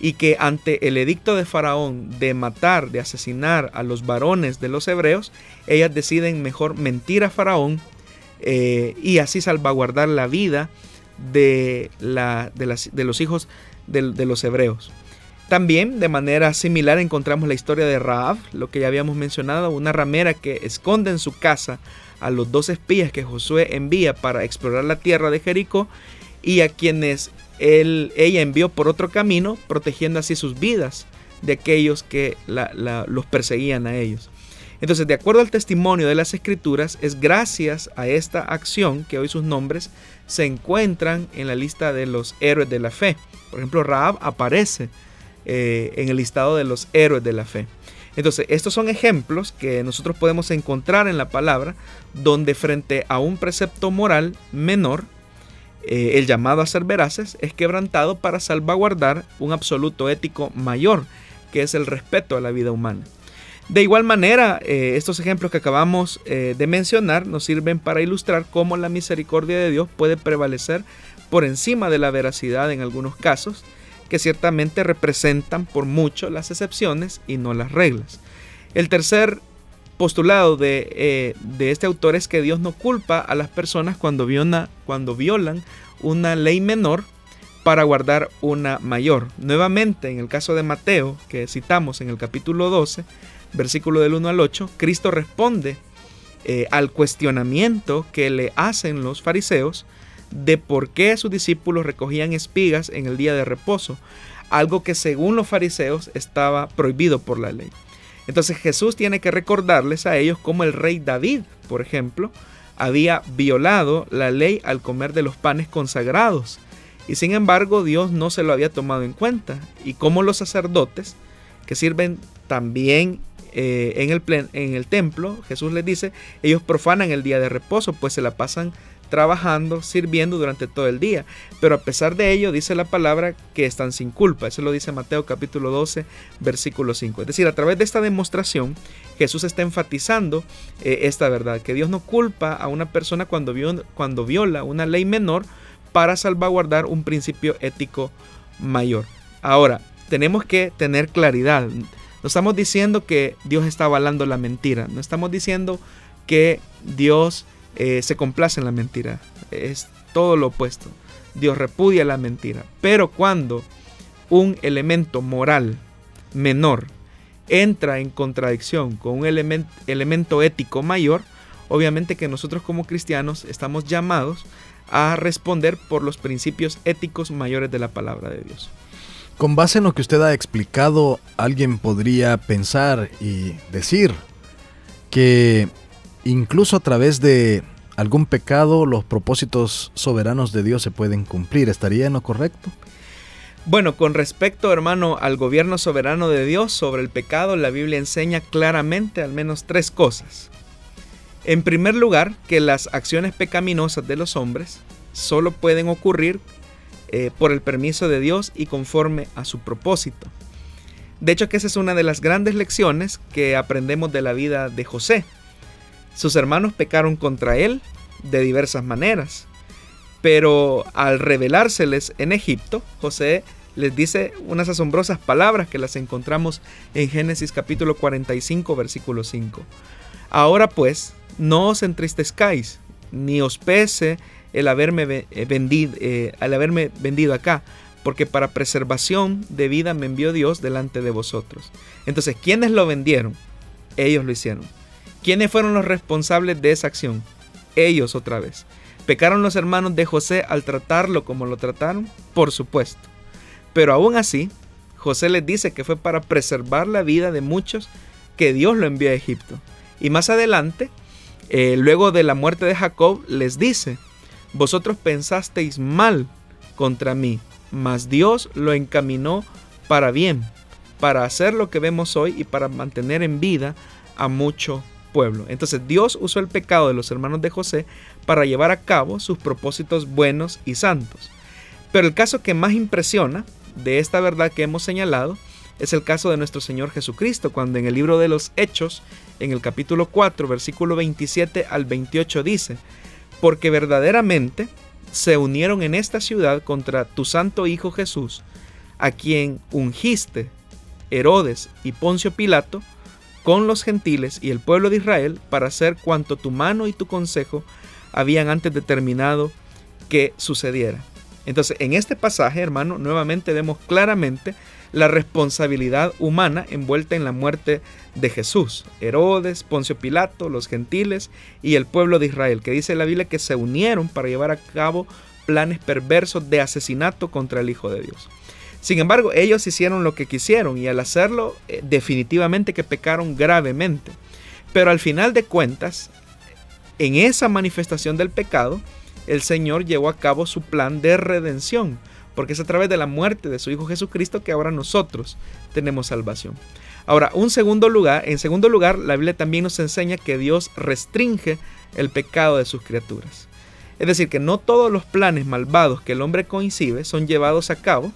y que ante el edicto de Faraón de matar, de asesinar a los varones de los hebreos, ellas deciden mejor mentir a Faraón eh, y así salvaguardar la vida de, los hijos de los hebreos. También de manera similar encontramos la historia de Raab, lo que ya habíamos mencionado, una ramera que esconde en su casa a los dos espías que Josué envía para explorar la tierra de Jericó y a quienes él, ella envió por otro camino, protegiendo así sus vidas de aquellos que los perseguían a ellos. Entonces, de acuerdo al testimonio de las escrituras, es gracias a esta acción que hoy sus nombres se encuentran en la lista de los héroes de la fe. Por ejemplo, Raab aparece eh, en el listado de los héroes de la fe. Entonces, estos son ejemplos que nosotros podemos encontrar en la palabra, donde frente a un precepto moral menor, eh, el llamado a ser veraces es quebrantado para salvaguardar un absoluto ético mayor, que es el respeto a la vida humana. De igual manera, eh, estos ejemplos que acabamos de mencionar nos sirven para ilustrar cómo la misericordia de Dios puede prevalecer por encima de la veracidad en algunos casos, que ciertamente representan por mucho las excepciones y no las reglas. El tercer postulado de, eh, este autor es que Dios no culpa a las personas cuando, cuando violan una ley menor para guardar una mayor. Nuevamente, en el caso de Mateo, que citamos en el capítulo 12, versículo del 1 al 8, Cristo responde eh, al cuestionamiento que le hacen los fariseos de por qué sus discípulos recogían espigas en el día de reposo, algo que según los fariseos estaba prohibido por la ley. Entonces Jesús tiene que recordarles a ellos cómo el rey David, por ejemplo, había violado la ley al comer de los panes consagrados. Y sin embargo Dios no se lo había tomado en cuenta. Y cómo los sacerdotes, que sirven también eh, en, el en el templo, Jesús les dice, ellos profanan el día de reposo, pues se la pasan trabajando, sirviendo durante todo el día. Pero a pesar de ello, dice la palabra que están sin culpa. Eso lo dice Mateo capítulo 12, versículo 5. Es decir, a través de esta demostración, Jesús está enfatizando eh, esta verdad, que Dios no culpa a una persona cuando, cuando viola una ley menor para salvaguardar un principio ético mayor. Ahora, tenemos que tener claridad. No estamos diciendo que Dios está avalando la mentira. No estamos diciendo que Dios eh, se complace en la mentira. Es todo lo opuesto. Dios repudia la mentira. Pero cuando un elemento moral menor entra en contradicción con un elemento ético mayor, obviamente que nosotros como cristianos estamos llamados a responder por los principios éticos mayores de la palabra de Dios. Con base en lo que usted ha explicado, alguien podría pensar y decir que incluso a través de algún pecado los propósitos soberanos de Dios se pueden cumplir. ¿Estaría en lo correcto? Bueno, con respecto, hermano, al gobierno soberano de Dios sobre el pecado, la Biblia enseña claramente al menos tres cosas. En primer lugar, que las acciones pecaminosas de los hombres solo pueden ocurrir eh, por el permiso de Dios y conforme a su propósito. De hecho, que esa es una de las grandes lecciones que aprendemos de la vida de José. Sus hermanos pecaron contra él de diversas maneras, pero al revelárseles en Egipto, José les dice unas asombrosas palabras que las encontramos en Génesis capítulo 45, versículo 5. Ahora pues, no os entristezcáis, ni os pese el haberme eh, vendido, eh, al haberme vendido acá, porque para preservación de vida me envió Dios delante de vosotros. Entonces, ¿quiénes lo vendieron? Ellos lo hicieron. ¿Quiénes fueron los responsables de esa acción? Ellos otra vez. ¿Pecaron los hermanos de José al tratarlo como lo trataron? Por supuesto. Pero aún así, José les dice que fue para preservar la vida de muchos que Dios lo envió a Egipto. Y más adelante, eh, luego de la muerte de Jacob, les dice, vosotros pensasteis mal contra mí, mas Dios lo encaminó para bien, para hacer lo que vemos hoy y para mantener en vida a mucho Entonces Dios usó el pecado de los hermanos de José para llevar a cabo sus propósitos buenos y santos. Pero el caso que más impresiona de esta verdad que hemos señalado es el caso de nuestro Señor Jesucristo, cuando en el libro de los Hechos, en el capítulo 4, versículo 27 al 28 dice, porque verdaderamente se unieron en esta ciudad contra tu santo Hijo Jesús, a quien ungiste Herodes y Poncio Pilato, con los gentiles y el pueblo de Israel para hacer cuanto tu mano y tu consejo habían antes determinado que sucediera. Entonces, en este pasaje, hermano, nuevamente vemos claramente la responsabilidad humana envuelta en la muerte de Jesús. Herodes, Poncio Pilato, los gentiles y el pueblo de Israel, que dice la Biblia que se unieron para llevar a cabo planes perversos de asesinato contra el Hijo de Dios. Sin embargo, ellos hicieron lo que quisieron y al hacerlo eh, definitivamente que pecaron gravemente. Pero al final de cuentas, en esa manifestación del pecado, el Señor llevó a cabo su plan de redención, porque es a través de la muerte de su Hijo Jesucristo que ahora nosotros tenemos salvación. Ahora, un segundo lugar, en segundo lugar, la Biblia también nos enseña que Dios restringe el pecado de sus criaturas. Es decir, que no todos los planes malvados que el hombre coincide son llevados a cabo,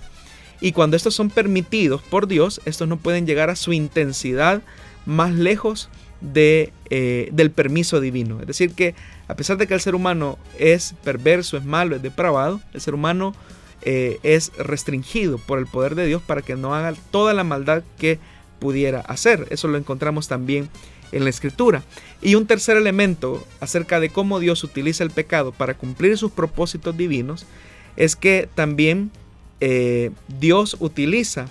y cuando estos son permitidos por Dios, estos no pueden llegar a su intensidad más lejos de, eh, del permiso divino. Es decir, que a pesar de que el ser humano es perverso, es malo, es depravado, el ser humano eh, es restringido por el poder de Dios para que no haga toda la maldad que pudiera hacer. Eso lo encontramos también en la escritura. Y un tercer elemento acerca de cómo Dios utiliza el pecado para cumplir sus propósitos divinos es que también eh, Dios utiliza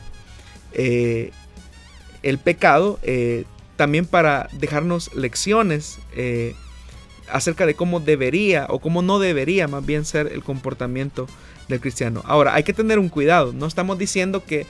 eh, el pecado eh, también para dejarnos lecciones acerca de cómo debería o cómo no debería más bien ser el comportamiento del cristiano. Ahora, hay que tener un cuidado. No estamos diciendo que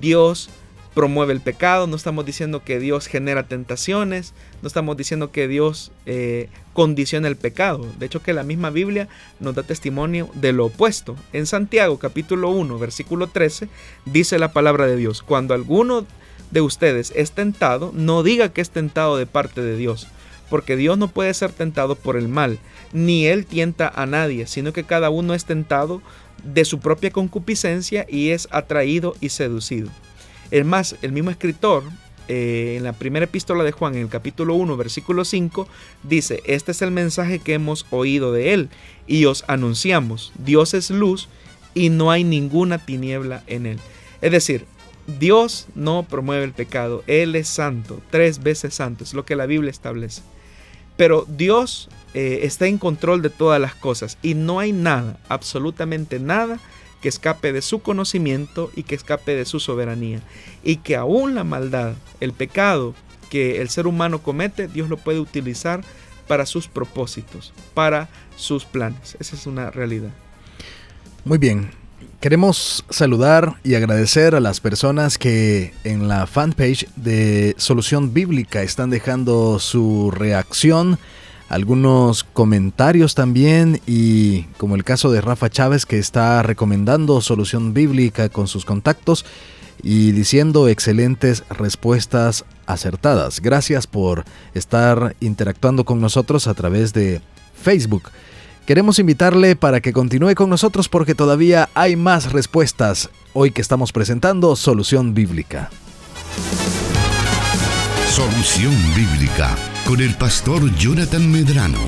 Dios promueve el pecado, no estamos diciendo que Dios genera tentaciones, no estamos diciendo que Dios eh, condiciona el pecado. De hecho que la misma Biblia nos da testimonio de lo opuesto. En Santiago capítulo 1 versículo 13 dice la palabra de Dios, cuando alguno de ustedes es tentado, no diga que es tentado de parte de Dios, porque Dios no puede ser tentado por el mal, ni Él tienta a nadie, sino que cada uno es tentado de su propia concupiscencia y es atraído y seducido. Es más, el mismo escritor, eh, en la primera epístola de Juan, en el capítulo 1, versículo 5, dice, este es el mensaje que hemos oído de él y os anunciamos, Dios es luz y no hay ninguna tiniebla en él. Es decir, Dios no promueve el pecado, Él es santo, tres veces santo, es lo que la Biblia establece. Pero Dios eh, está en control de todas las cosas y no hay nada, absolutamente nada, que escape de su conocimiento y que escape de su soberanía. Y que aún la maldad, el pecado que el ser humano comete, Dios lo puede utilizar para sus propósitos, para sus planes. Esa es una realidad. Muy bien. Queremos saludar y agradecer a las personas que en la fanpage de Solución Bíblica están dejando su reacción algunos comentarios también y como el caso de Rafa Chávez que está recomendando solución bíblica con sus contactos y diciendo excelentes respuestas acertadas. Gracias por estar interactuando con nosotros a través de Facebook. Queremos invitarle para que continúe con nosotros porque todavía hay más respuestas hoy que estamos presentando Solución Bíblica. Solución Bíblica con el pastor Jonathan Medrano.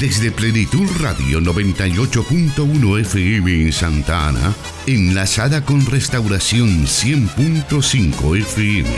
Desde Plenitud Radio 98.1 FM en Santa Ana, enlazada con Restauración 100.5 FM.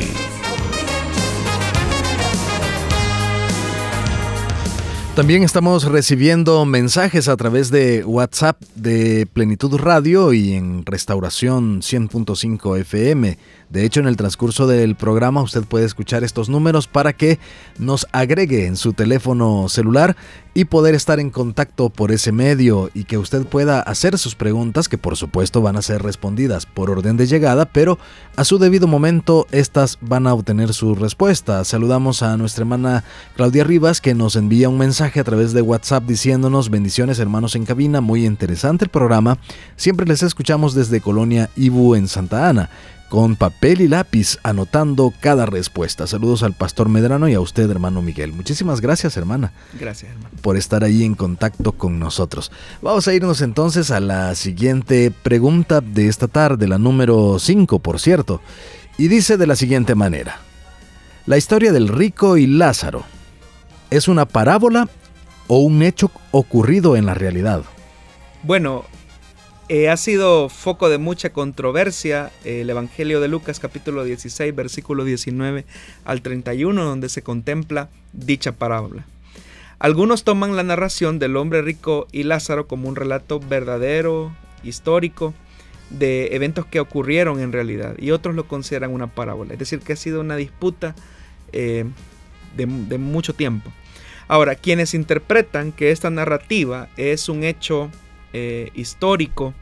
También estamos recibiendo mensajes a través de WhatsApp de Plenitud Radio y en Restauración 100.5 FM. De hecho, en el transcurso del programa usted puede escuchar estos números para que nos agregue en su teléfono celular y poder estar en contacto por ese medio y que usted pueda hacer sus preguntas que por supuesto van a ser respondidas por orden de llegada, pero a su debido momento estas van a obtener su respuesta. Saludamos a nuestra hermana Claudia Rivas que nos envía un mensaje a través de WhatsApp diciéndonos bendiciones hermanos en cabina, muy interesante el programa. Siempre les escuchamos desde Colonia Ibu en Santa Ana con papel y lápiz anotando cada respuesta. Saludos al pastor Medrano y a usted, hermano Miguel. Muchísimas gracias, hermana. Gracias, hermano. Por estar ahí en contacto con nosotros. Vamos a irnos entonces a la siguiente pregunta de esta tarde, la número 5, por cierto. Y dice de la siguiente manera. La historia del rico y Lázaro. ¿Es una parábola o un hecho ocurrido en la realidad? Bueno, eh, ha sido foco de mucha controversia eh, el Evangelio de Lucas capítulo 16 versículo 19 al 31 donde se contempla dicha parábola. Algunos toman la narración del hombre rico y Lázaro como un relato verdadero, histórico, de eventos que ocurrieron en realidad y otros lo consideran una parábola, es decir, que ha sido una disputa eh, de, mucho tiempo. Ahora, quienes interpretan que esta narrativa es un hecho histórico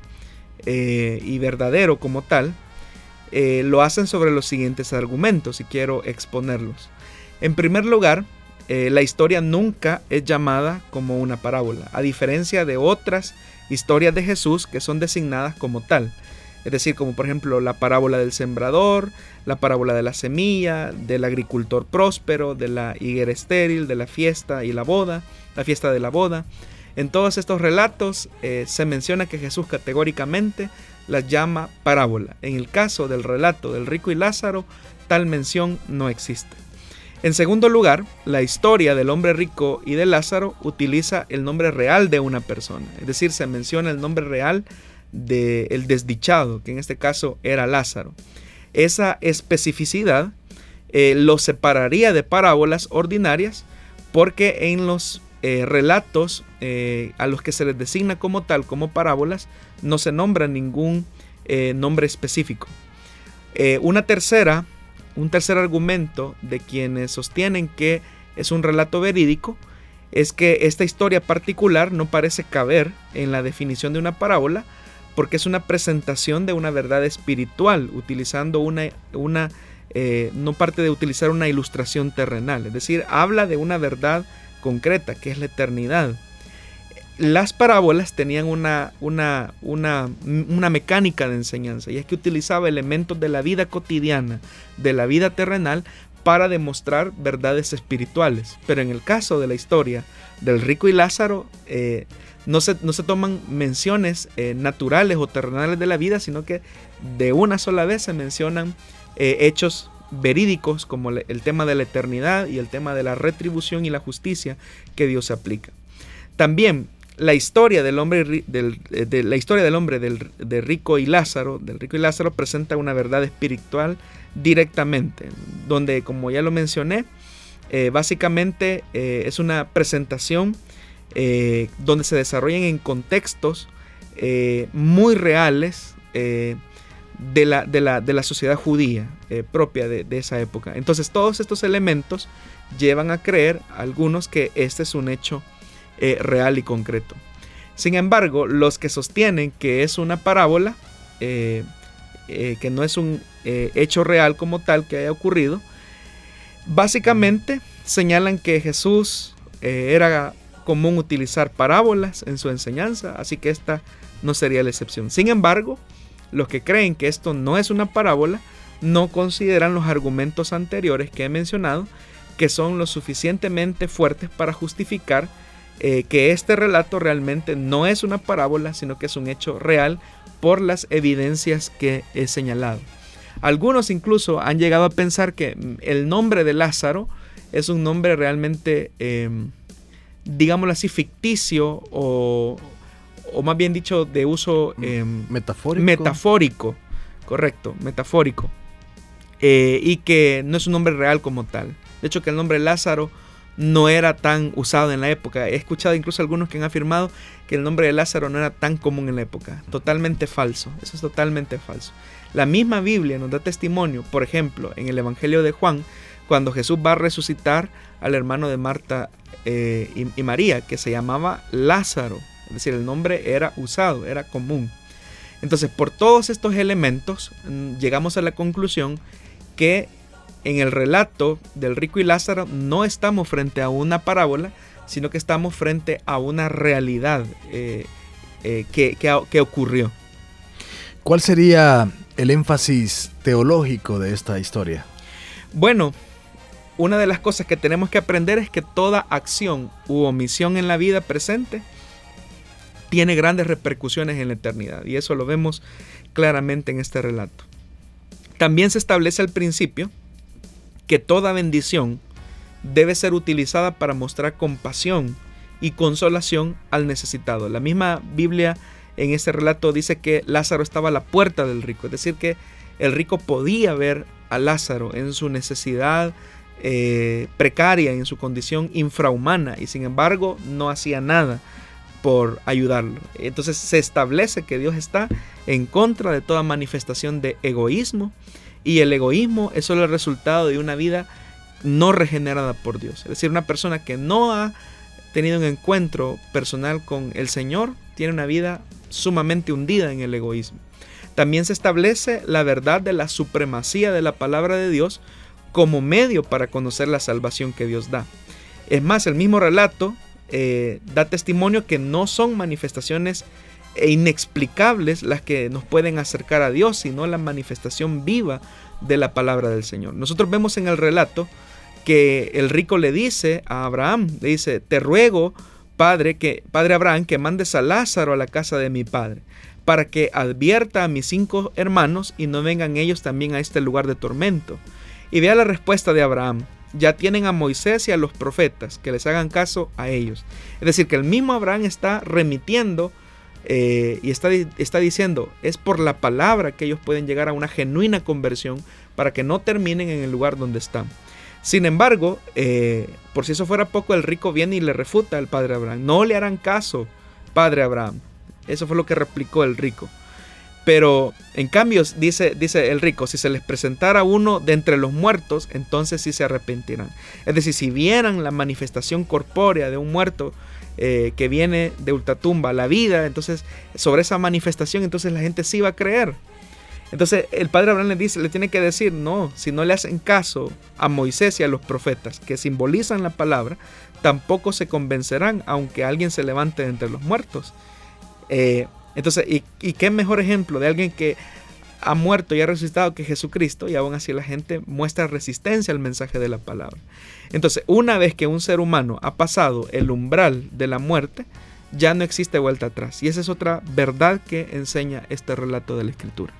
eh, y verdadero como tal, eh, lo hacen sobre los siguientes argumentos y quiero exponerlos. En primer lugar, la historia nunca es llamada como una parábola, a diferencia de otras historias de Jesús que son designadas como tal. Es decir, como por ejemplo la parábola del sembrador, la parábola de la semilla, del agricultor próspero, de la higuera estéril, de la fiesta y la boda, la fiesta de la boda. En todos estos relatos eh, se menciona que Jesús categóricamente las llama parábola. En el caso del relato del rico y Lázaro, tal mención no existe. En segundo lugar, la historia del hombre rico y de Lázaro utiliza el nombre real de una persona, es decir, se menciona el nombre real del desdichado, que en este caso era Lázaro. Esa especificidad eh, lo separaría de parábolas ordinarias porque en los eh, relatos eh, a los que se les designa como tal, como parábolas, no se nombra ningún nombre específico. una tercera, un tercer argumento de quienes sostienen que es un relato verídico es que esta historia particular no parece caber en la definición de una parábola, porque es una presentación de una verdad espiritual, utilizando una, una eh, no parte de utilizar una ilustración terrenal, es decir, habla de una verdad concreta, que es la eternidad. Las parábolas tenían una, una, una, una mecánica de enseñanza, y es que utilizaba elementos de la vida cotidiana, de la vida terrenal, para demostrar verdades espirituales. Pero en el caso de la historia del rico y Lázaro, eh, no se, toman menciones eh, naturales o terrenales de la vida, sino que de una sola vez se mencionan eh, hechos verídicos como el tema de la eternidad y el tema de la retribución y la justicia que Dios aplica. También la historia del hombre, del, eh, de la historia del hombre del, de Rico y Lázaro, del Rico y Lázaro presenta una verdad espiritual directamente, donde como ya lo mencioné, básicamente es una presentación eh, donde se desarrollan en contextos eh, muy reales eh, de, la, de, la, sociedad judía propia de, esa época. Entonces todos estos elementos llevan a creer algunos que este es un hecho real y concreto. Sin embargo, los que sostienen que es una parábola, que no es un hecho real como tal que haya ocurrido, básicamente señalan que Jesús era común utilizar parábolas en su enseñanza, así que esta no sería la excepción. Sin embargo, los que creen que esto no es una parábola no consideran los argumentos anteriores que he mencionado, que son lo suficientemente fuertes para justificar eh, que este relato realmente no es una parábola, sino que es un hecho real por las evidencias que he señalado. Algunos incluso han llegado a pensar que el nombre de Lázaro es un nombre realmente em, digámoslo así, ficticio o, o más bien dicho, de uso mm, em, metafórico. Metafórico, correcto, metafórico. Eh, y que no es un nombre real como tal. De hecho, que el nombre Lázaro no era tan usado en la época. He escuchado incluso algunos que han afirmado que el nombre de Lázaro no era tan común en la época. Totalmente falso. Eso es totalmente falso. La misma Biblia nos da testimonio, por ejemplo, en el Evangelio de Juan, cuando Jesús va a resucitar al hermano de Marta eh, y, María, que se llamaba Lázaro. Es decir, el nombre era usado, era común. Entonces, por todos estos elementos, mm, llegamos a la conclusión que en el relato del rico y Lázaro no estamos frente a una parábola, sino que estamos frente a una realidad eh, eh, que, que ocurrió. ¿Cuál sería el énfasis teológico de esta historia? Bueno, una de las cosas que tenemos que aprender es que toda acción u omisión en la vida presente tiene grandes repercusiones en la eternidad. Y eso lo vemos claramente en este relato. También se establece el principio que toda bendición debe ser utilizada para mostrar compasión y consolación al necesitado. La misma Biblia en este relato dice que Lázaro estaba a la puerta del rico, es decir, que el rico podía ver a Lázaro en su necesidad, eh, precaria, en su condición infrahumana, y sin embargo no hacía nada por ayudarlo. Entonces se establece que Dios está en contra de toda manifestación de egoísmo, y el egoísmo es solo el resultado de una vida no regenerada por Dios. Es decir, una persona que no ha tenido un encuentro personal con el Señor tiene una vida sumamente hundida en el egoísmo. También se establece la verdad de la supremacía de la palabra de Dios como medio para conocer la salvación que Dios da. Es más, el mismo relato eh, da testimonio que no son manifestaciones inexplicables las que nos pueden acercar a Dios, sino la manifestación viva de la palabra del Señor. Nosotros vemos en el relato que el rico le dice a Abraham, le dice, te ruego, padre, que padre Abraham, que mandes a Lázaro a la casa de mi padre, para que advierta a mis cinco hermanos y no vengan ellos también a este lugar de tormento. Y vea la respuesta de Abraham. Ya tienen a Moisés y a los profetas, que les hagan caso a ellos. Es decir, que el mismo Abraham está remitiendo eh, y está, está diciendo, es por la palabra que ellos pueden llegar a una genuina conversión para que no terminen en el lugar donde están. Sin embargo, eh, por si eso fuera poco, el rico viene y le refuta al padre Abraham. No le harán caso, padre Abraham. Eso fue lo que replicó el rico. Pero en cambio, dice, dice el rico, si se les presentara uno de entre los muertos, entonces sí se arrepentirán. Es decir, si vieran la manifestación corpórea de un muerto eh, que viene de ultratumba la vida, entonces sobre esa manifestación, entonces la gente sí va a creer. Entonces el padre Abraham le dice, le tiene que decir, no, si no le hacen caso a Moisés y a los profetas que simbolizan la palabra, tampoco se convencerán, aunque alguien se levante entre los muertos. Eh, entonces, ¿y, qué mejor ejemplo de alguien que ha muerto y ha resucitado que Jesucristo y aún así la gente muestra resistencia al mensaje de la palabra. Entonces, una vez que un ser humano ha pasado el umbral de la muerte, ya no existe vuelta atrás. Y esa es otra verdad que enseña este relato de la Escritura.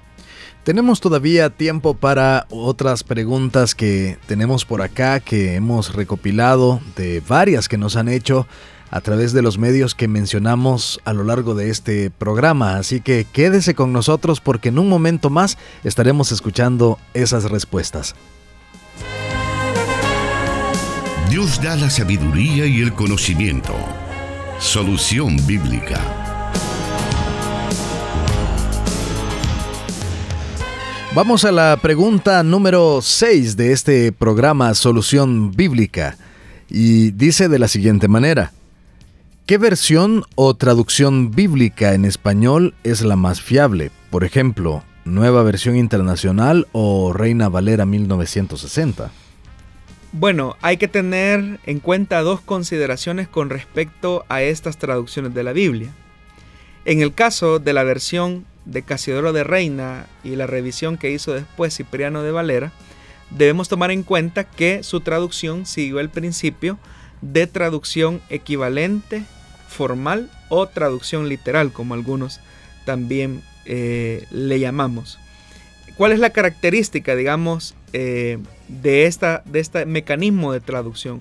Tenemos todavía tiempo para otras preguntas que tenemos por acá, que hemos recopilado de varias que nos han hecho a través de los medios que mencionamos a lo largo de este programa. Así que quédese con nosotros porque en un momento más estaremos escuchando esas respuestas. Dios da la sabiduría y el conocimiento. Solución bíblica. Vamos a la pregunta número 6 de este programa Solución Bíblica. Y dice de la siguiente manera. ¿Qué versión o traducción bíblica en español es la más fiable? Por ejemplo, Nueva Versión Internacional o Reina Valera 1960. Bueno, hay que tener en cuenta dos consideraciones con respecto a estas traducciones de la Biblia. En el caso de la versión de Casiodoro de Reina y la revisión que hizo después Cipriano de Valera, debemos tomar en cuenta que su traducción siguió el principio de traducción equivalente formal o traducción literal, como algunos también eh, le llamamos. ¿Cuál es la característica, digamos, eh, de, esta, de este mecanismo de traducción?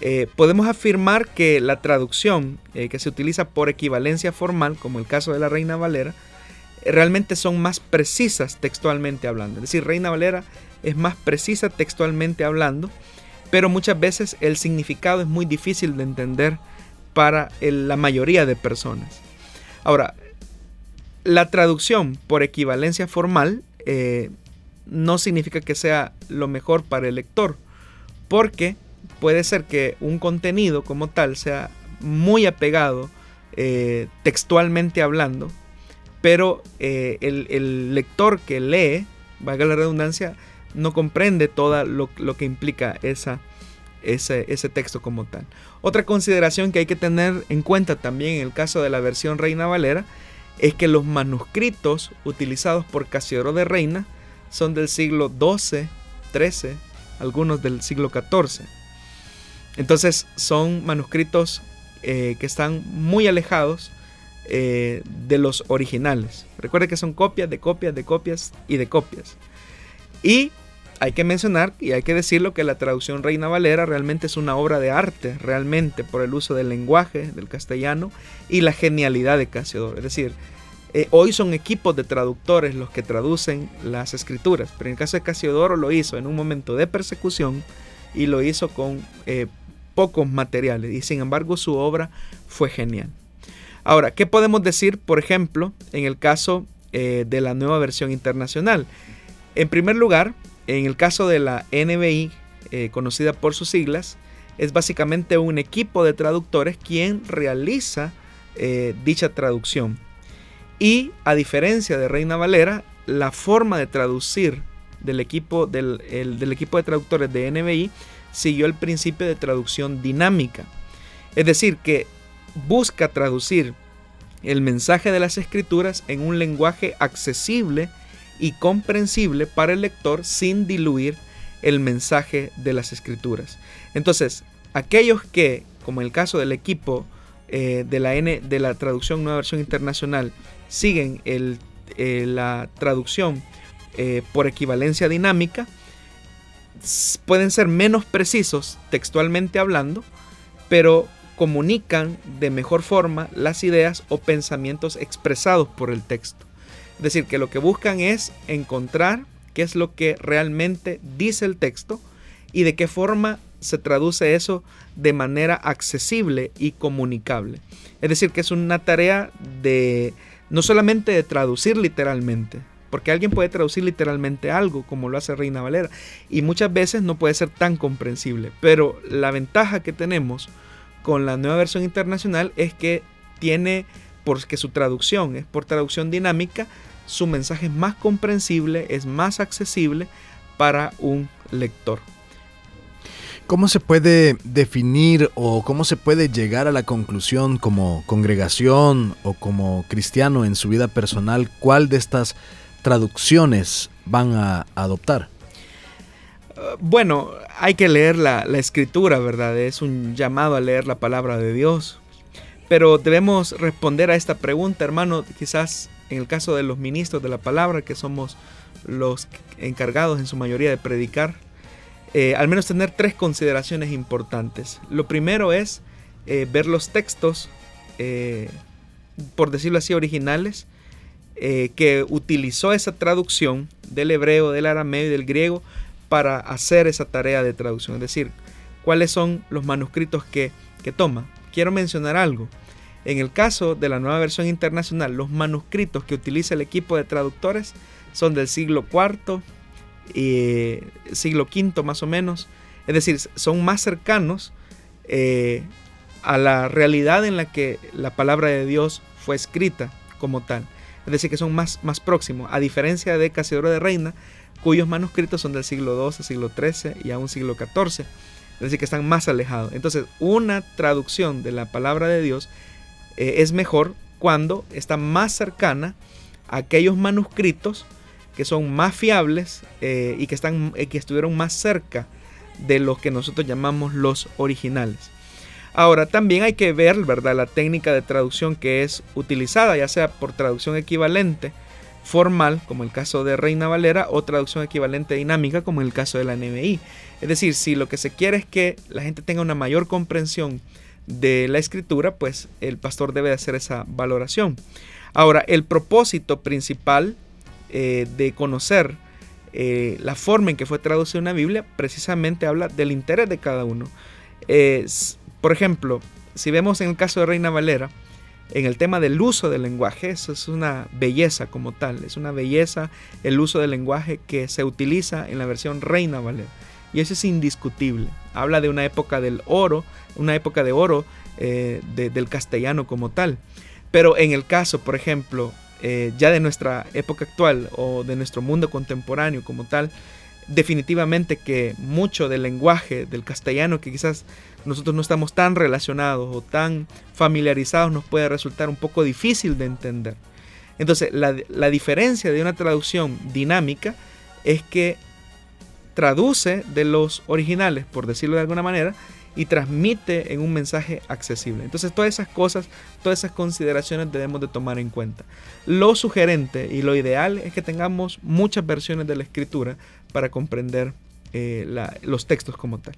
Eh, podemos afirmar que la traducción que se utiliza por equivalencia formal, como el caso de la Reina Valera, realmente son más precisas textualmente hablando. Es decir, Reina Valera es más precisa textualmente hablando, pero muchas veces el significado es muy difícil de entender para la mayoría de personas. Ahora, la traducción por equivalencia formal eh, no significa que sea lo mejor para el lector, porque puede ser que un contenido como tal sea muy apegado eh, textualmente hablando, pero eh, el, lector que lee, valga la redundancia, no comprende todo lo, lo que implica esa, ese, texto como tal. Otra consideración que hay que tener en cuenta también en el caso de la versión Reina Valera es que los manuscritos utilizados por Casiodoro de Reina son del siglo XII, XIII, algunos del siglo XIV. Entonces son manuscritos eh, que están muy alejados eh, de los originales. Recuerde que son copias de copias de copias y de copias. Y hay que mencionar y hay que decirlo que la traducción Reina Valera realmente es una obra de arte, realmente, por el uso del lenguaje del castellano y la genialidad de Casiodoro. Es decir, eh, hoy son equipos de traductores los que traducen las escrituras, pero en el caso de Casiodoro lo hizo en un momento de persecución y lo hizo con eh, pocos materiales y sin embargo su obra fue genial. Ahora, ¿qué podemos decir, por ejemplo, en el caso eh, de la nueva versión internacional? En primer lugar, en el caso de la NBI, eh, conocida por sus siglas, es básicamente un equipo de traductores quien realiza eh, dicha traducción. Y a diferencia de Reina Valera, la forma de traducir del equipo, del, del equipo de traductores de NBI siguió el principio de traducción dinámica. Es decir, que busca traducir el mensaje de las escrituras en un lenguaje accesible y comprensible para el lector sin diluir el mensaje de las escrituras. Entonces, aquellos que, como en el caso del equipo eh, de, la N, de la traducción Nueva Versión Internacional, siguen el, eh, la traducción eh, por equivalencia dinámica, pueden ser menos precisos textualmente hablando, pero comunican de mejor forma las ideas o pensamientos expresados por el texto. Es decir, que lo que buscan es encontrar qué es lo que realmente dice el texto y de qué forma se traduce eso de manera accesible y comunicable. Es decir, que es una tarea de no solamente de traducir literalmente, porque alguien puede traducir literalmente algo, como lo hace Reina Valera, y muchas veces no puede ser tan comprensible, pero la ventaja que tenemos con la nueva versión internacional es que tiene, porque su traducción es por traducción dinámica, su mensaje es más comprensible, es más accesible para un lector. ¿Cómo se puede definir o cómo se puede llegar a la conclusión como congregación o como cristiano en su vida personal cuál de estas traducciones van a adoptar? bueno, hay que leer la, escritura, ¿verdad? Es un llamado a leer la palabra de Dios. Pero debemos responder a esta pregunta, hermano, quizás en el caso de los ministros de la palabra, que somos los encargados en su mayoría de predicar, eh, al menos tener tres consideraciones importantes. Lo primero es eh, ver los textos, eh, por decirlo así, originales, que utilizó esa traducción del hebreo, del arameo y del griego para hacer esa tarea de traducción, es decir, cuáles son los manuscritos que, toma. Quiero mencionar algo. En el caso de la nueva versión internacional, los manuscritos que utiliza el equipo de traductores son del siglo IV y siglo V más o menos. Es decir, son más cercanos eh, a la realidad en la que la palabra de Dios fue escrita como tal. Es decir, que son más, más próximos. A diferencia de Casidoro de Reina, cuyos manuscritos son del siglo XII, siglo XIII y aún siglo XIV. Es decir, que están más alejados. Entonces, una traducción de la palabra de Dios eh, es mejor cuando está más cercana a aquellos manuscritos que son más fiables eh, y que, están, eh, que estuvieron más cerca de los que nosotros llamamos los originales. Ahora, también hay que ver, ¿verdad?, la técnica de traducción que es utilizada, ya sea por traducción equivalente formal, como el caso de Reina Valera, o traducción equivalente dinámica, como en el caso de la NBI. Es decir, si lo que se quiere es que la gente tenga una mayor comprensión de la escritura, pues el pastor debe hacer esa valoración. Ahora, el propósito principal eh, de conocer eh, la forma en que fue traducida una Biblia precisamente habla del interés de cada uno. por ejemplo, si vemos en el caso de Reina Valera, en el tema del uso del lenguaje, eso es una belleza como tal, es una belleza el uso del lenguaje que se utiliza en la versión Reina Valera. Y eso es indiscutible. Habla de una época del oro, una época de oro eh, del castellano como tal. Pero en el caso, por ejemplo, eh, ya de nuestra época actual o de nuestro mundo contemporáneo como tal, definitivamente que mucho del lenguaje del castellano que quizás nosotros no estamos tan relacionados o tan familiarizados nos puede resultar un poco difícil de entender. Entonces, la, la diferencia de una traducción dinámica es que traduce de los originales, por decirlo de alguna manera, y transmite en un mensaje accesible. Entonces todas esas cosas, todas esas consideraciones debemos de tomar en cuenta. Lo sugerente y lo ideal es que tengamos muchas versiones de la escritura para comprender eh, los textos como tal.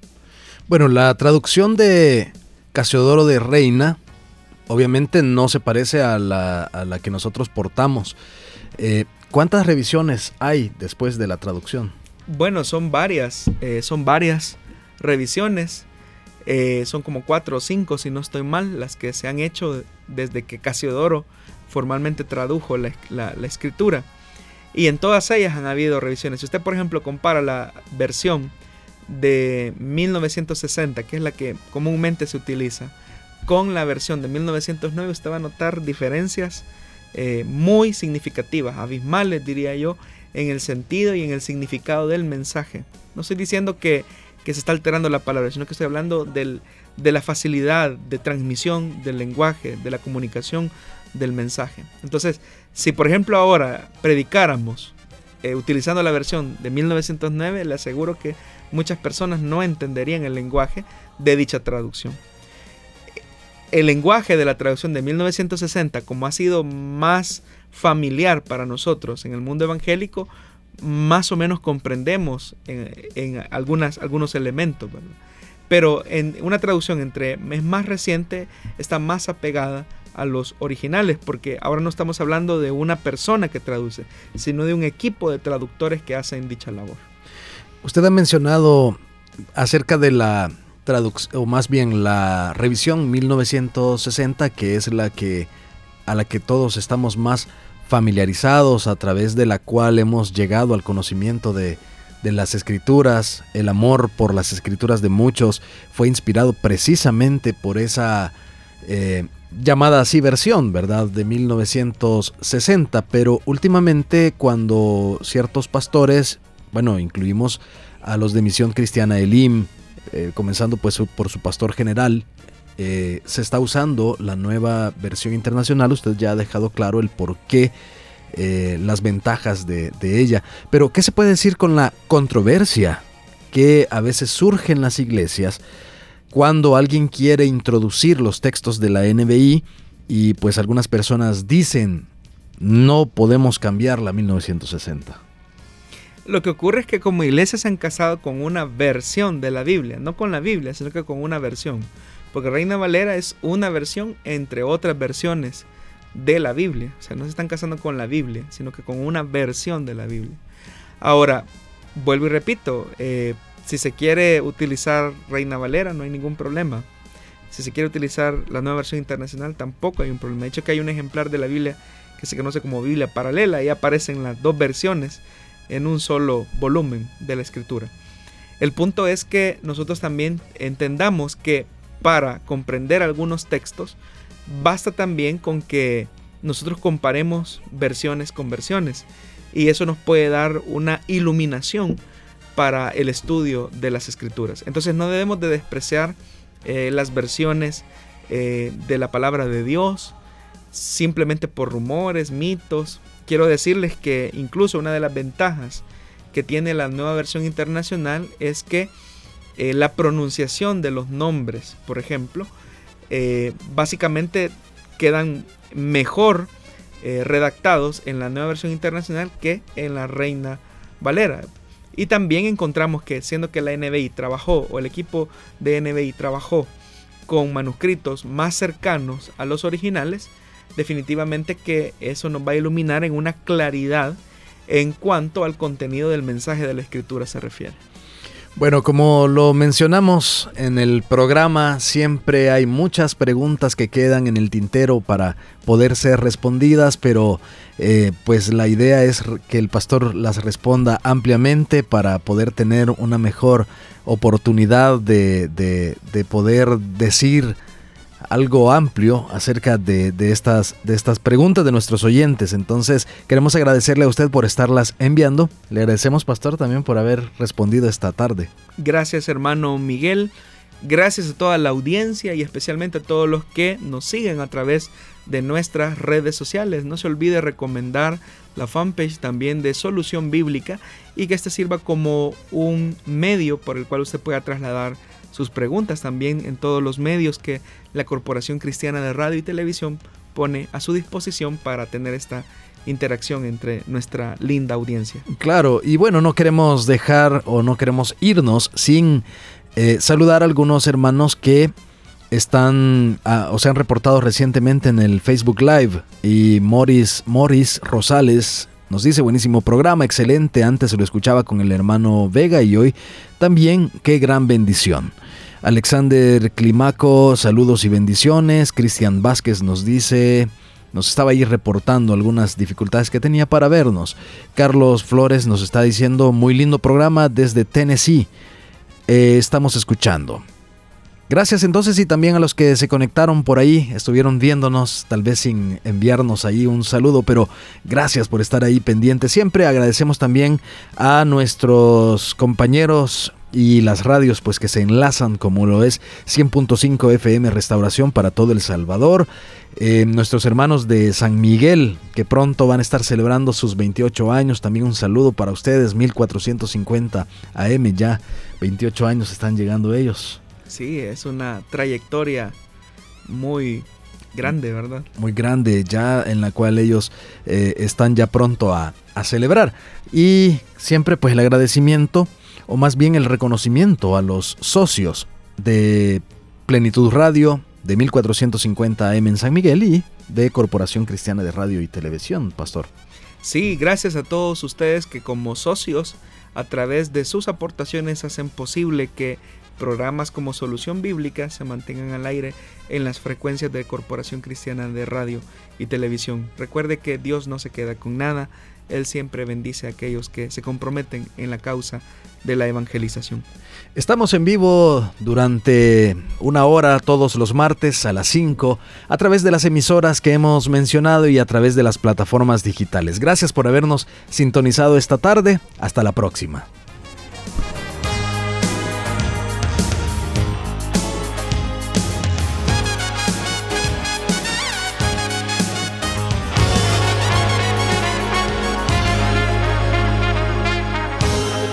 Bueno, la traducción de Casiodoro de Reina obviamente no se parece a la, que nosotros portamos. Eh, ¿Cuántas revisiones hay después de la traducción? Bueno, son varias, eh, son varias revisiones. Eh, son como cuatro o cinco, si no estoy mal, las que se han hecho desde que Casiodoro formalmente tradujo la, escritura. Y en todas ellas han habido revisiones. Si usted, por ejemplo, compara la versión de 1960, que es la que comúnmente se utiliza, con la versión de 1909, usted va a notar diferencias eh, muy significativas, abismales diría yo, en el sentido y en el significado del mensaje. No estoy diciendo que, se está alterando la palabra, sino que estoy hablando de la facilidad de transmisión del lenguaje, de la comunicación del mensaje. Entonces, si por ejemplo ahora predicáramos eh, utilizando la versión de 1909, le aseguro que muchas personas no entenderían el lenguaje de dicha traducción el lenguaje de la traducción de 1960, como ha sido más familiar para nosotros en el mundo evangélico, más o menos comprendemos en, algunas, algunos elementos. Pero en una traducción entre es más reciente, está más apegada a los originales, porque ahora no estamos hablando de una persona que traduce, sino de un equipo de traductores que hacen dicha labor. Usted ha mencionado acerca de la o más bien la revisión 1960, que es la que a la que todos estamos más familiarizados, a través de la cual hemos llegado al conocimiento de, las escrituras, el amor por las escrituras de muchos fue inspirado precisamente por esa eh, llamada así versión, ¿verdad? De 1960, pero últimamente cuando ciertos pastores, bueno, incluimos a los de Misión Cristiana Elim, eh, comenzando pues por su pastor general, eh, se está usando la nueva versión internacional. Usted ya ha dejado claro el por qué, eh, las ventajas de, ella. Pero, ¿qué se puede decir con la controversia que a veces surge en las iglesias cuando alguien quiere introducir los textos de la NBI y pues algunas personas dicen no podemos cambiar la 1960? Lo que ocurre es que como iglesias se han casado con una versión de la Biblia, no con la Biblia, sino que con una versión. Porque Reina Valera es una versión entre otras versiones de la Biblia. O sea, no se están casando con la Biblia, sino que con una versión de la Biblia. Ahora, vuelvo y repito, eh, si se quiere utilizar Reina Valera no hay ningún problema. Si se quiere utilizar la nueva versión internacional tampoco hay un problema. De hecho hay un ejemplar de la Biblia que se conoce como Biblia paralela y aparecen las dos versiones en un solo volumen de la escritura. El punto es que nosotros también entendamos que para comprender algunos textos, basta también con que nosotros comparemos versiones con versiones y eso nos puede dar una iluminación para el estudio de las escrituras. Entonces no debemos de despreciar eh, las versiones eh, de la palabra de Dios simplemente por rumores, mitos, quiero decirles que incluso una de las ventajas que tiene la nueva versión internacional es que eh, la pronunciación de los nombres, por ejemplo, eh, básicamente quedan mejor eh, redactados en la nueva versión internacional que en la Reina Valera. Y también encontramos que siendo que la NBI trabajó o el equipo de NBI trabajó con manuscritos más cercanos a los originales, definitivamente que eso nos va a iluminar en una claridad en cuanto al contenido del mensaje de la escritura se refiere. Bueno, como lo mencionamos en el programa, siempre hay muchas preguntas que quedan en el tintero para poder ser respondidas, pero eh, pues la idea es que el pastor las responda ampliamente para poder tener una mejor oportunidad de, de poder decir algo amplio acerca de, estas, de estas preguntas de nuestros oyentes. Entonces, queremos agradecerle a usted por estarlas enviando. Le agradecemos, pastor, también por haber respondido esta tarde. Gracias, hermano Miguel. Gracias a toda la audiencia y especialmente a todos los que nos siguen a través de nuestras redes sociales. No se olvide recomendar la fanpage también de Solución Bíblica y que este sirva como un medio por el cual usted pueda trasladar sus preguntas también en todos los medios que la Corporación Cristiana de Radio y Televisión pone a su disposición para tener esta interacción entre nuestra linda audiencia. Claro, y bueno, no queremos dejar o no queremos irnos sin eh, saludar a algunos hermanos que están ah, o se han reportado recientemente en el Facebook Live y Morris, Morris Rosales nos dice buenísimo programa, excelente, antes se lo escuchaba con el hermano Vega y hoy también qué gran bendición. Alexander Climaco, saludos y bendiciones. Cristian Vázquez nos dice, nos estaba ahí reportando algunas dificultades que tenía para vernos. Carlos Flores nos está diciendo, muy lindo programa desde Tennessee. eh, estamos escuchando. Gracias entonces y también a los que se conectaron por ahí, estuvieron viéndonos, tal vez sin enviarnos ahí un saludo, pero gracias por estar ahí pendientes. Siempre agradecemos también a nuestros compañeros y las radios pues que se enlazan como lo es 100.5 FM Restauración para todo El Salvador. Eh, nuestros hermanos de San Miguel que pronto van a estar celebrando sus 28 años. También un saludo para ustedes, 1450 AM ya, 28 años están llegando ellos. Sí, es una trayectoria muy grande, ¿verdad? Muy grande, ya en la cual ellos eh, están ya pronto a, a, celebrar. Y siempre pues el agradecimiento, o más bien el reconocimiento a los socios de Plenitud Radio, de 1450 AM en San Miguel y de Corporación Cristiana de Radio y Televisión, Pastor. Sí, gracias a todos ustedes que como socios, a través de sus aportaciones, hacen posible que programas como Solución Bíblica se mantengan al aire en las frecuencias de Corporación Cristiana de Radio y Televisión. Recuerde que Dios no se queda con nada, Él siempre bendice a aquellos que se comprometen en la causa de la evangelización. Estamos en vivo durante una hora todos los martes a las 5 a través de las emisoras que hemos mencionado y a través de las plataformas digitales. Gracias por habernos sintonizado esta tarde. Hasta la próxima.